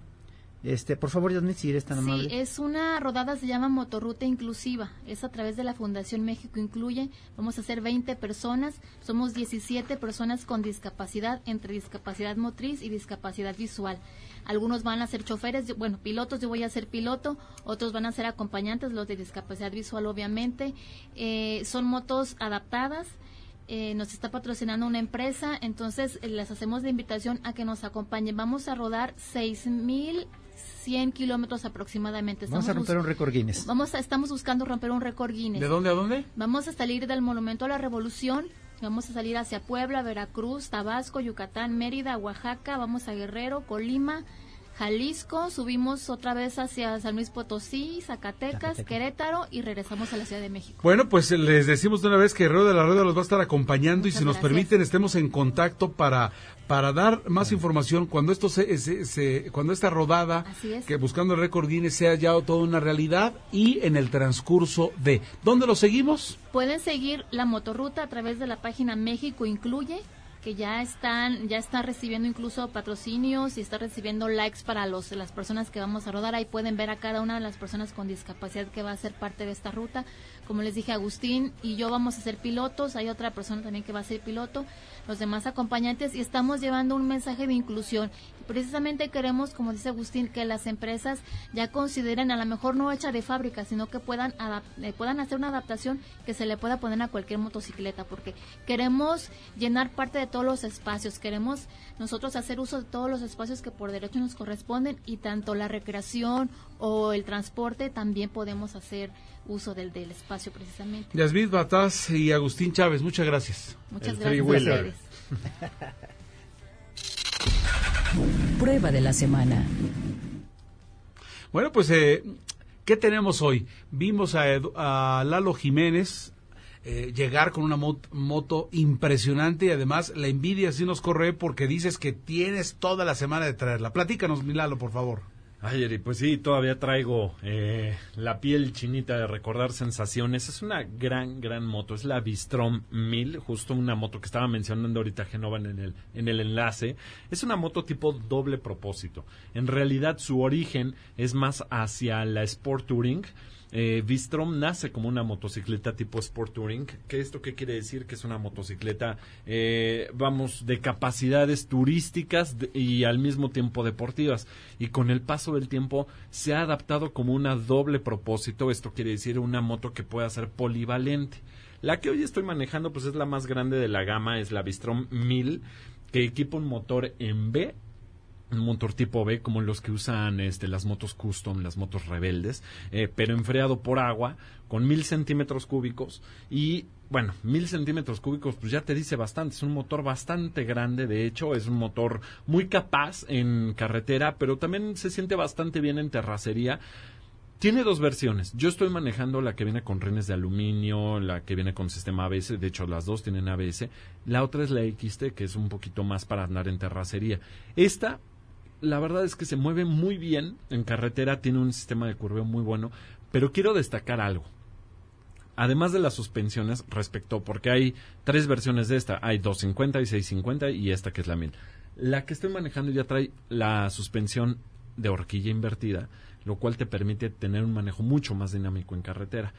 Este, por favor, eres tan Sí, amable. es una rodada, se llama Motorruta Inclusiva. Es a través de la Fundación México Incluye. Vamos a ser 20 personas. Somos 17 personas con discapacidad, entre discapacidad motriz y discapacidad visual. Algunos van a ser choferes, bueno, pilotos, yo voy a ser piloto. Otros van a ser acompañantes, los de discapacidad visual, obviamente. Eh, son motos adaptadas. Eh, nos está patrocinando una empresa, entonces eh, les hacemos la invitación a que nos acompañen. Vamos a rodar 6.100 kilómetros aproximadamente. Vamos a Estamos romper un récord Guinness. Vamos a, estamos buscando romper un récord Guinness. ¿De dónde a dónde? Vamos a salir del Monumento a la Revolución. Vamos a salir hacia Puebla, Veracruz, Tabasco, Yucatán, Mérida, Oaxaca. Vamos a Guerrero, Colima, Jalisco. Subimos otra vez hacia San Luis Potosí, Zacatecas, Querétaro y regresamos a la Ciudad de México. Bueno, pues eh, les decimos de una vez que Guerrero de la Rueda los va a estar acompañando y si nos permiten estemos en contacto para para dar más información cuando esto se, se- se- cuando esta rodada es. que buscando el récord Guinness sea ya toda una realidad y en el transcurso de ¿dónde lo seguimos? Pueden seguir la motorruta a través de la página México Incluye, que ya están, ya está recibiendo incluso patrocinios y está recibiendo likes para los, las personas que vamos a rodar. Ahí pueden ver a cada una de las personas con discapacidad que va a ser parte de esta ruta. Como les dije, Agustín y yo vamos a ser pilotos, hay otra persona también que va a ser piloto, los demás acompañantes y estamos llevando un mensaje de inclusión. Precisamente queremos, como dice Agustín, que las empresas ya consideren a lo mejor no hecha de fábrica, sino que puedan adap- eh, puedan hacer una adaptación que se le pueda poner a cualquier motocicleta, porque queremos llenar parte de todos los espacios, queremos nosotros hacer uso de todos los espacios que por derecho nos corresponden y tanto la recreación o el transporte también podemos hacer uso del, del espacio precisamente. Bataz y Agustín Chávez, muchas gracias. Muchas El gracias. Prueba de la semana. Bueno, pues, eh, ¿qué tenemos hoy? Vimos a, a Lalo Jiménez eh, llegar con una mot- moto impresionante y además la envidia sí nos corre porque dices que tienes toda la semana de traerla. Platícanos, mi Lalo, por favor. Ay, Eri, pues sí, todavía traigo eh, la piel chinita de recordar sensaciones. Es una gran, gran moto. Es la Bistrom 1000, justo una moto que estaba mencionando ahorita Genova en el, en el enlace. Es una moto tipo doble propósito. En realidad su origen es más hacia la Sport Touring. Eh, Bistrom nace como una motocicleta tipo Sport Touring. ¿Qué esto qué quiere decir? Que es una motocicleta, eh, vamos, de capacidades turísticas y al mismo tiempo deportivas. Y con el paso del tiempo se ha adaptado como una doble propósito. Esto quiere decir una moto que pueda ser polivalente. La que hoy estoy manejando pues es la más grande de la gama, es la Bistrom 1000, que equipa un motor en B un motor tipo B como los que usan este, las motos custom, las motos rebeldes, eh, pero enfriado por agua con mil centímetros cúbicos y bueno, mil centímetros cúbicos pues ya te dice bastante, es un motor bastante grande, de hecho es un motor muy capaz en carretera, pero también se siente bastante bien en terracería. Tiene dos versiones. Yo estoy manejando la que viene con rines de aluminio, la que viene con sistema ABS. De hecho, las dos tienen ABS. La otra es la XT, que es un poquito más para andar en terracería. Esta, la verdad es que se mueve muy bien en carretera, tiene un sistema de curveo muy bueno. Pero quiero destacar algo. Además de las suspensiones, respecto, porque hay tres versiones de esta. Hay 250 y 650 y esta que es la 1000. La que estoy manejando ya trae la suspensión de horquilla invertida, lo cual te permite tener un manejo mucho más dinámico en carretera.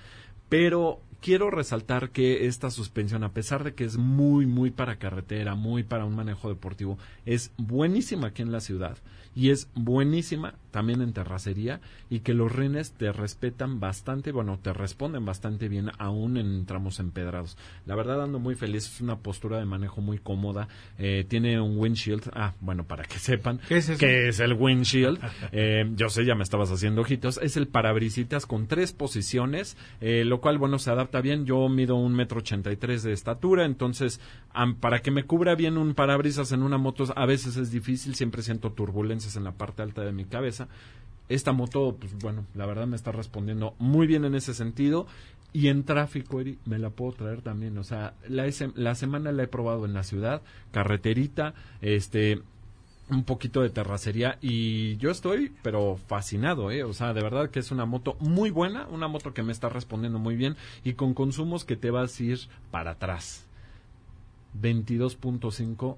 Pero quiero resaltar que esta suspensión, a pesar de que es muy, muy para carretera, muy para un manejo deportivo, es buenísima aquí en la ciudad y es buenísima también en terracería y que los rines te respetan bastante, bueno, te responden bastante bien aún en tramos empedrados. La verdad ando muy feliz, es una postura de manejo muy cómoda, eh, tiene un windshield, ah, bueno, para que sepan ¿Qué es eso? es el windshield, eh, yo sé, ya me estabas haciendo ojitos, es el parabrisitas con tres posiciones, eh, lo cual, bueno, se adapta bien, yo mido un metro ochenta y tres de estatura, entonces, para que me cubra bien un parabrisas en una moto, a veces es difícil, siempre siento en la parte alta de mi cabeza, esta moto, pues bueno, la verdad me está respondiendo muy bien en ese sentido. Y en tráfico, Eri, me la puedo traer también. O sea, la, la semana la he probado en la ciudad, carreterita, este, un poquito de terracería y yo estoy pero fascinado, ¿eh? O sea, de verdad que es una moto muy buena, una moto que me está respondiendo muy bien y con consumos que te vas a ir para atrás. 22.5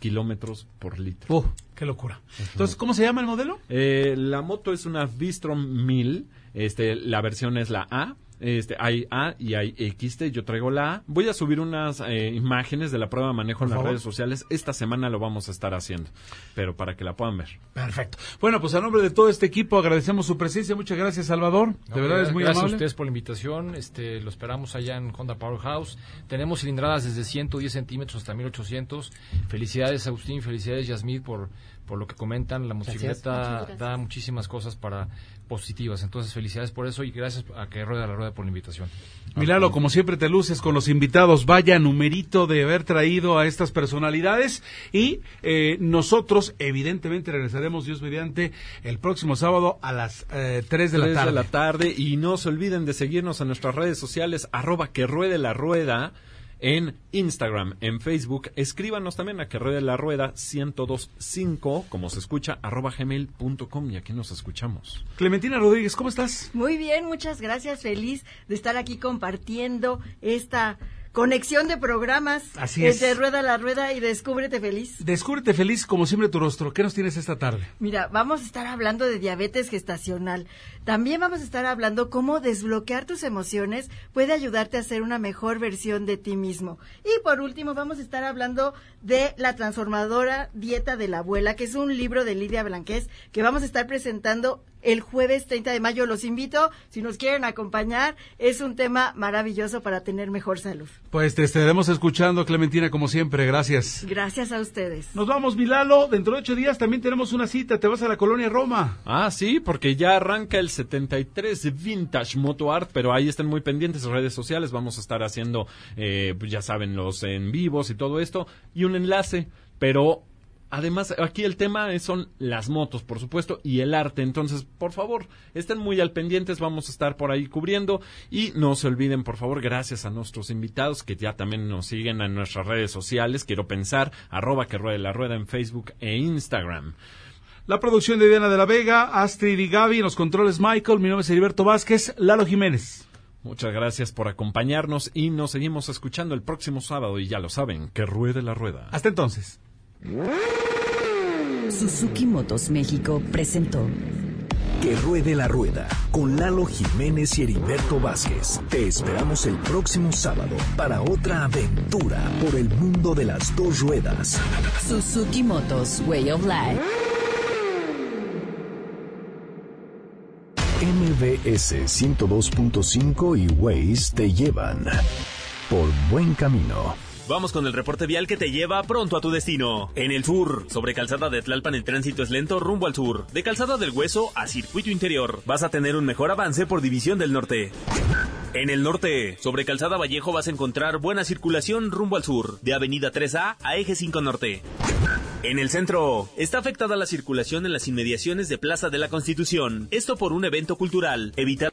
kilómetros por litro. ¡Uh! ¡Qué locura! Entonces, ¿cómo se llama el modelo? Eh, la moto es una Vistrom 1000, este, la versión es la A. Este, hay A y hay XT, yo traigo la A. Voy a subir unas eh, imágenes de la prueba de manejo en las redes sociales. Esta semana lo vamos a estar haciendo, pero para que la puedan ver. Perfecto. Bueno, pues a nombre de todo este equipo agradecemos su presencia. Muchas gracias, Salvador. de verdad es muy gracias amable. a ustedes por la invitación. Este, lo esperamos allá en Honda Powerhouse. Tenemos cilindradas desde 110 centímetros hasta 1800. Felicidades, Agustín. Felicidades, Yasmid, por, por lo que comentan. La motocicleta da muchísimas cosas para positivas. Entonces, felicidades por eso y gracias a que Rueda la Rueda por la invitación. Milalo, como siempre te luces con los invitados, vaya numerito de haber traído a estas personalidades y eh, nosotros evidentemente regresaremos Dios mediante el próximo sábado a las eh, 3 de la 3 tarde. de la tarde y no se olviden de seguirnos en nuestras redes sociales arroba que ruede la rueda en Instagram, en Facebook. Escríbanos también a que ruede la rueda 1025, como se escucha, arroba gmail.com y aquí nos escuchamos. Clementina Rodríguez, ¿cómo estás? Muy bien, muchas gracias. Feliz de estar aquí compartiendo esta conexión de programas Así es. Rueda la Rueda y Descúbrete Feliz. Descúbrete feliz como siempre tu rostro. ¿Qué nos tienes esta tarde? Mira, vamos a estar hablando de diabetes gestacional. También vamos a estar hablando cómo desbloquear tus emociones puede ayudarte a ser una mejor versión de ti mismo. Y por último, vamos a estar hablando de la transformadora dieta de la abuela, que es un libro de Lidia Blanquez que vamos a estar presentando el jueves 30 de mayo. Los invito, si nos quieren acompañar, es un tema maravilloso para tener mejor salud. Pues te estaremos escuchando, Clementina, como siempre. Gracias. Gracias a ustedes. Nos vamos, Milalo. Dentro de ocho días también tenemos una cita. Te vas a la colonia Roma. Ah, sí, porque ya arranca el 73 Vintage Moto Art, pero ahí estén muy pendientes redes sociales. Vamos a estar haciendo, eh, pues ya saben, los en vivos y todo esto. Y un enlace, pero Además, aquí el tema son las motos, por supuesto, y el arte. Entonces, por favor, estén muy al pendientes. Vamos a estar por ahí cubriendo. Y no se olviden, por favor, gracias a nuestros invitados que ya también nos siguen en nuestras redes sociales. Quiero pensar, arroba que ruede la rueda en Facebook e Instagram. La producción de Diana de la Vega, Astrid y Gaby, los controles Michael, mi nombre es Heriberto Vázquez, Lalo Jiménez. Muchas gracias por acompañarnos y nos seguimos escuchando el próximo sábado. Y ya lo saben, que ruede la rueda. Hasta entonces. Suzuki Motos México presentó Que ruede la rueda con Lalo Jiménez y Heriberto Vázquez. Te esperamos el próximo sábado para otra aventura por el mundo de las dos ruedas. Suzuki Motos Way of Life. MBS 102.5 y Waze te llevan por buen camino. Vamos con el reporte vial que te lleva pronto a tu destino. En el sur, sobre calzada de Tlalpan el tránsito es lento rumbo al sur. De calzada del Hueso a circuito interior. Vas a tener un mejor avance por división del norte. En el norte, sobre Calzada Vallejo vas a encontrar buena circulación rumbo al sur, de Avenida 3A a Eje 5 Norte. En el centro, está afectada la circulación en las inmediaciones de Plaza de la Constitución. Esto por un evento cultural. Evita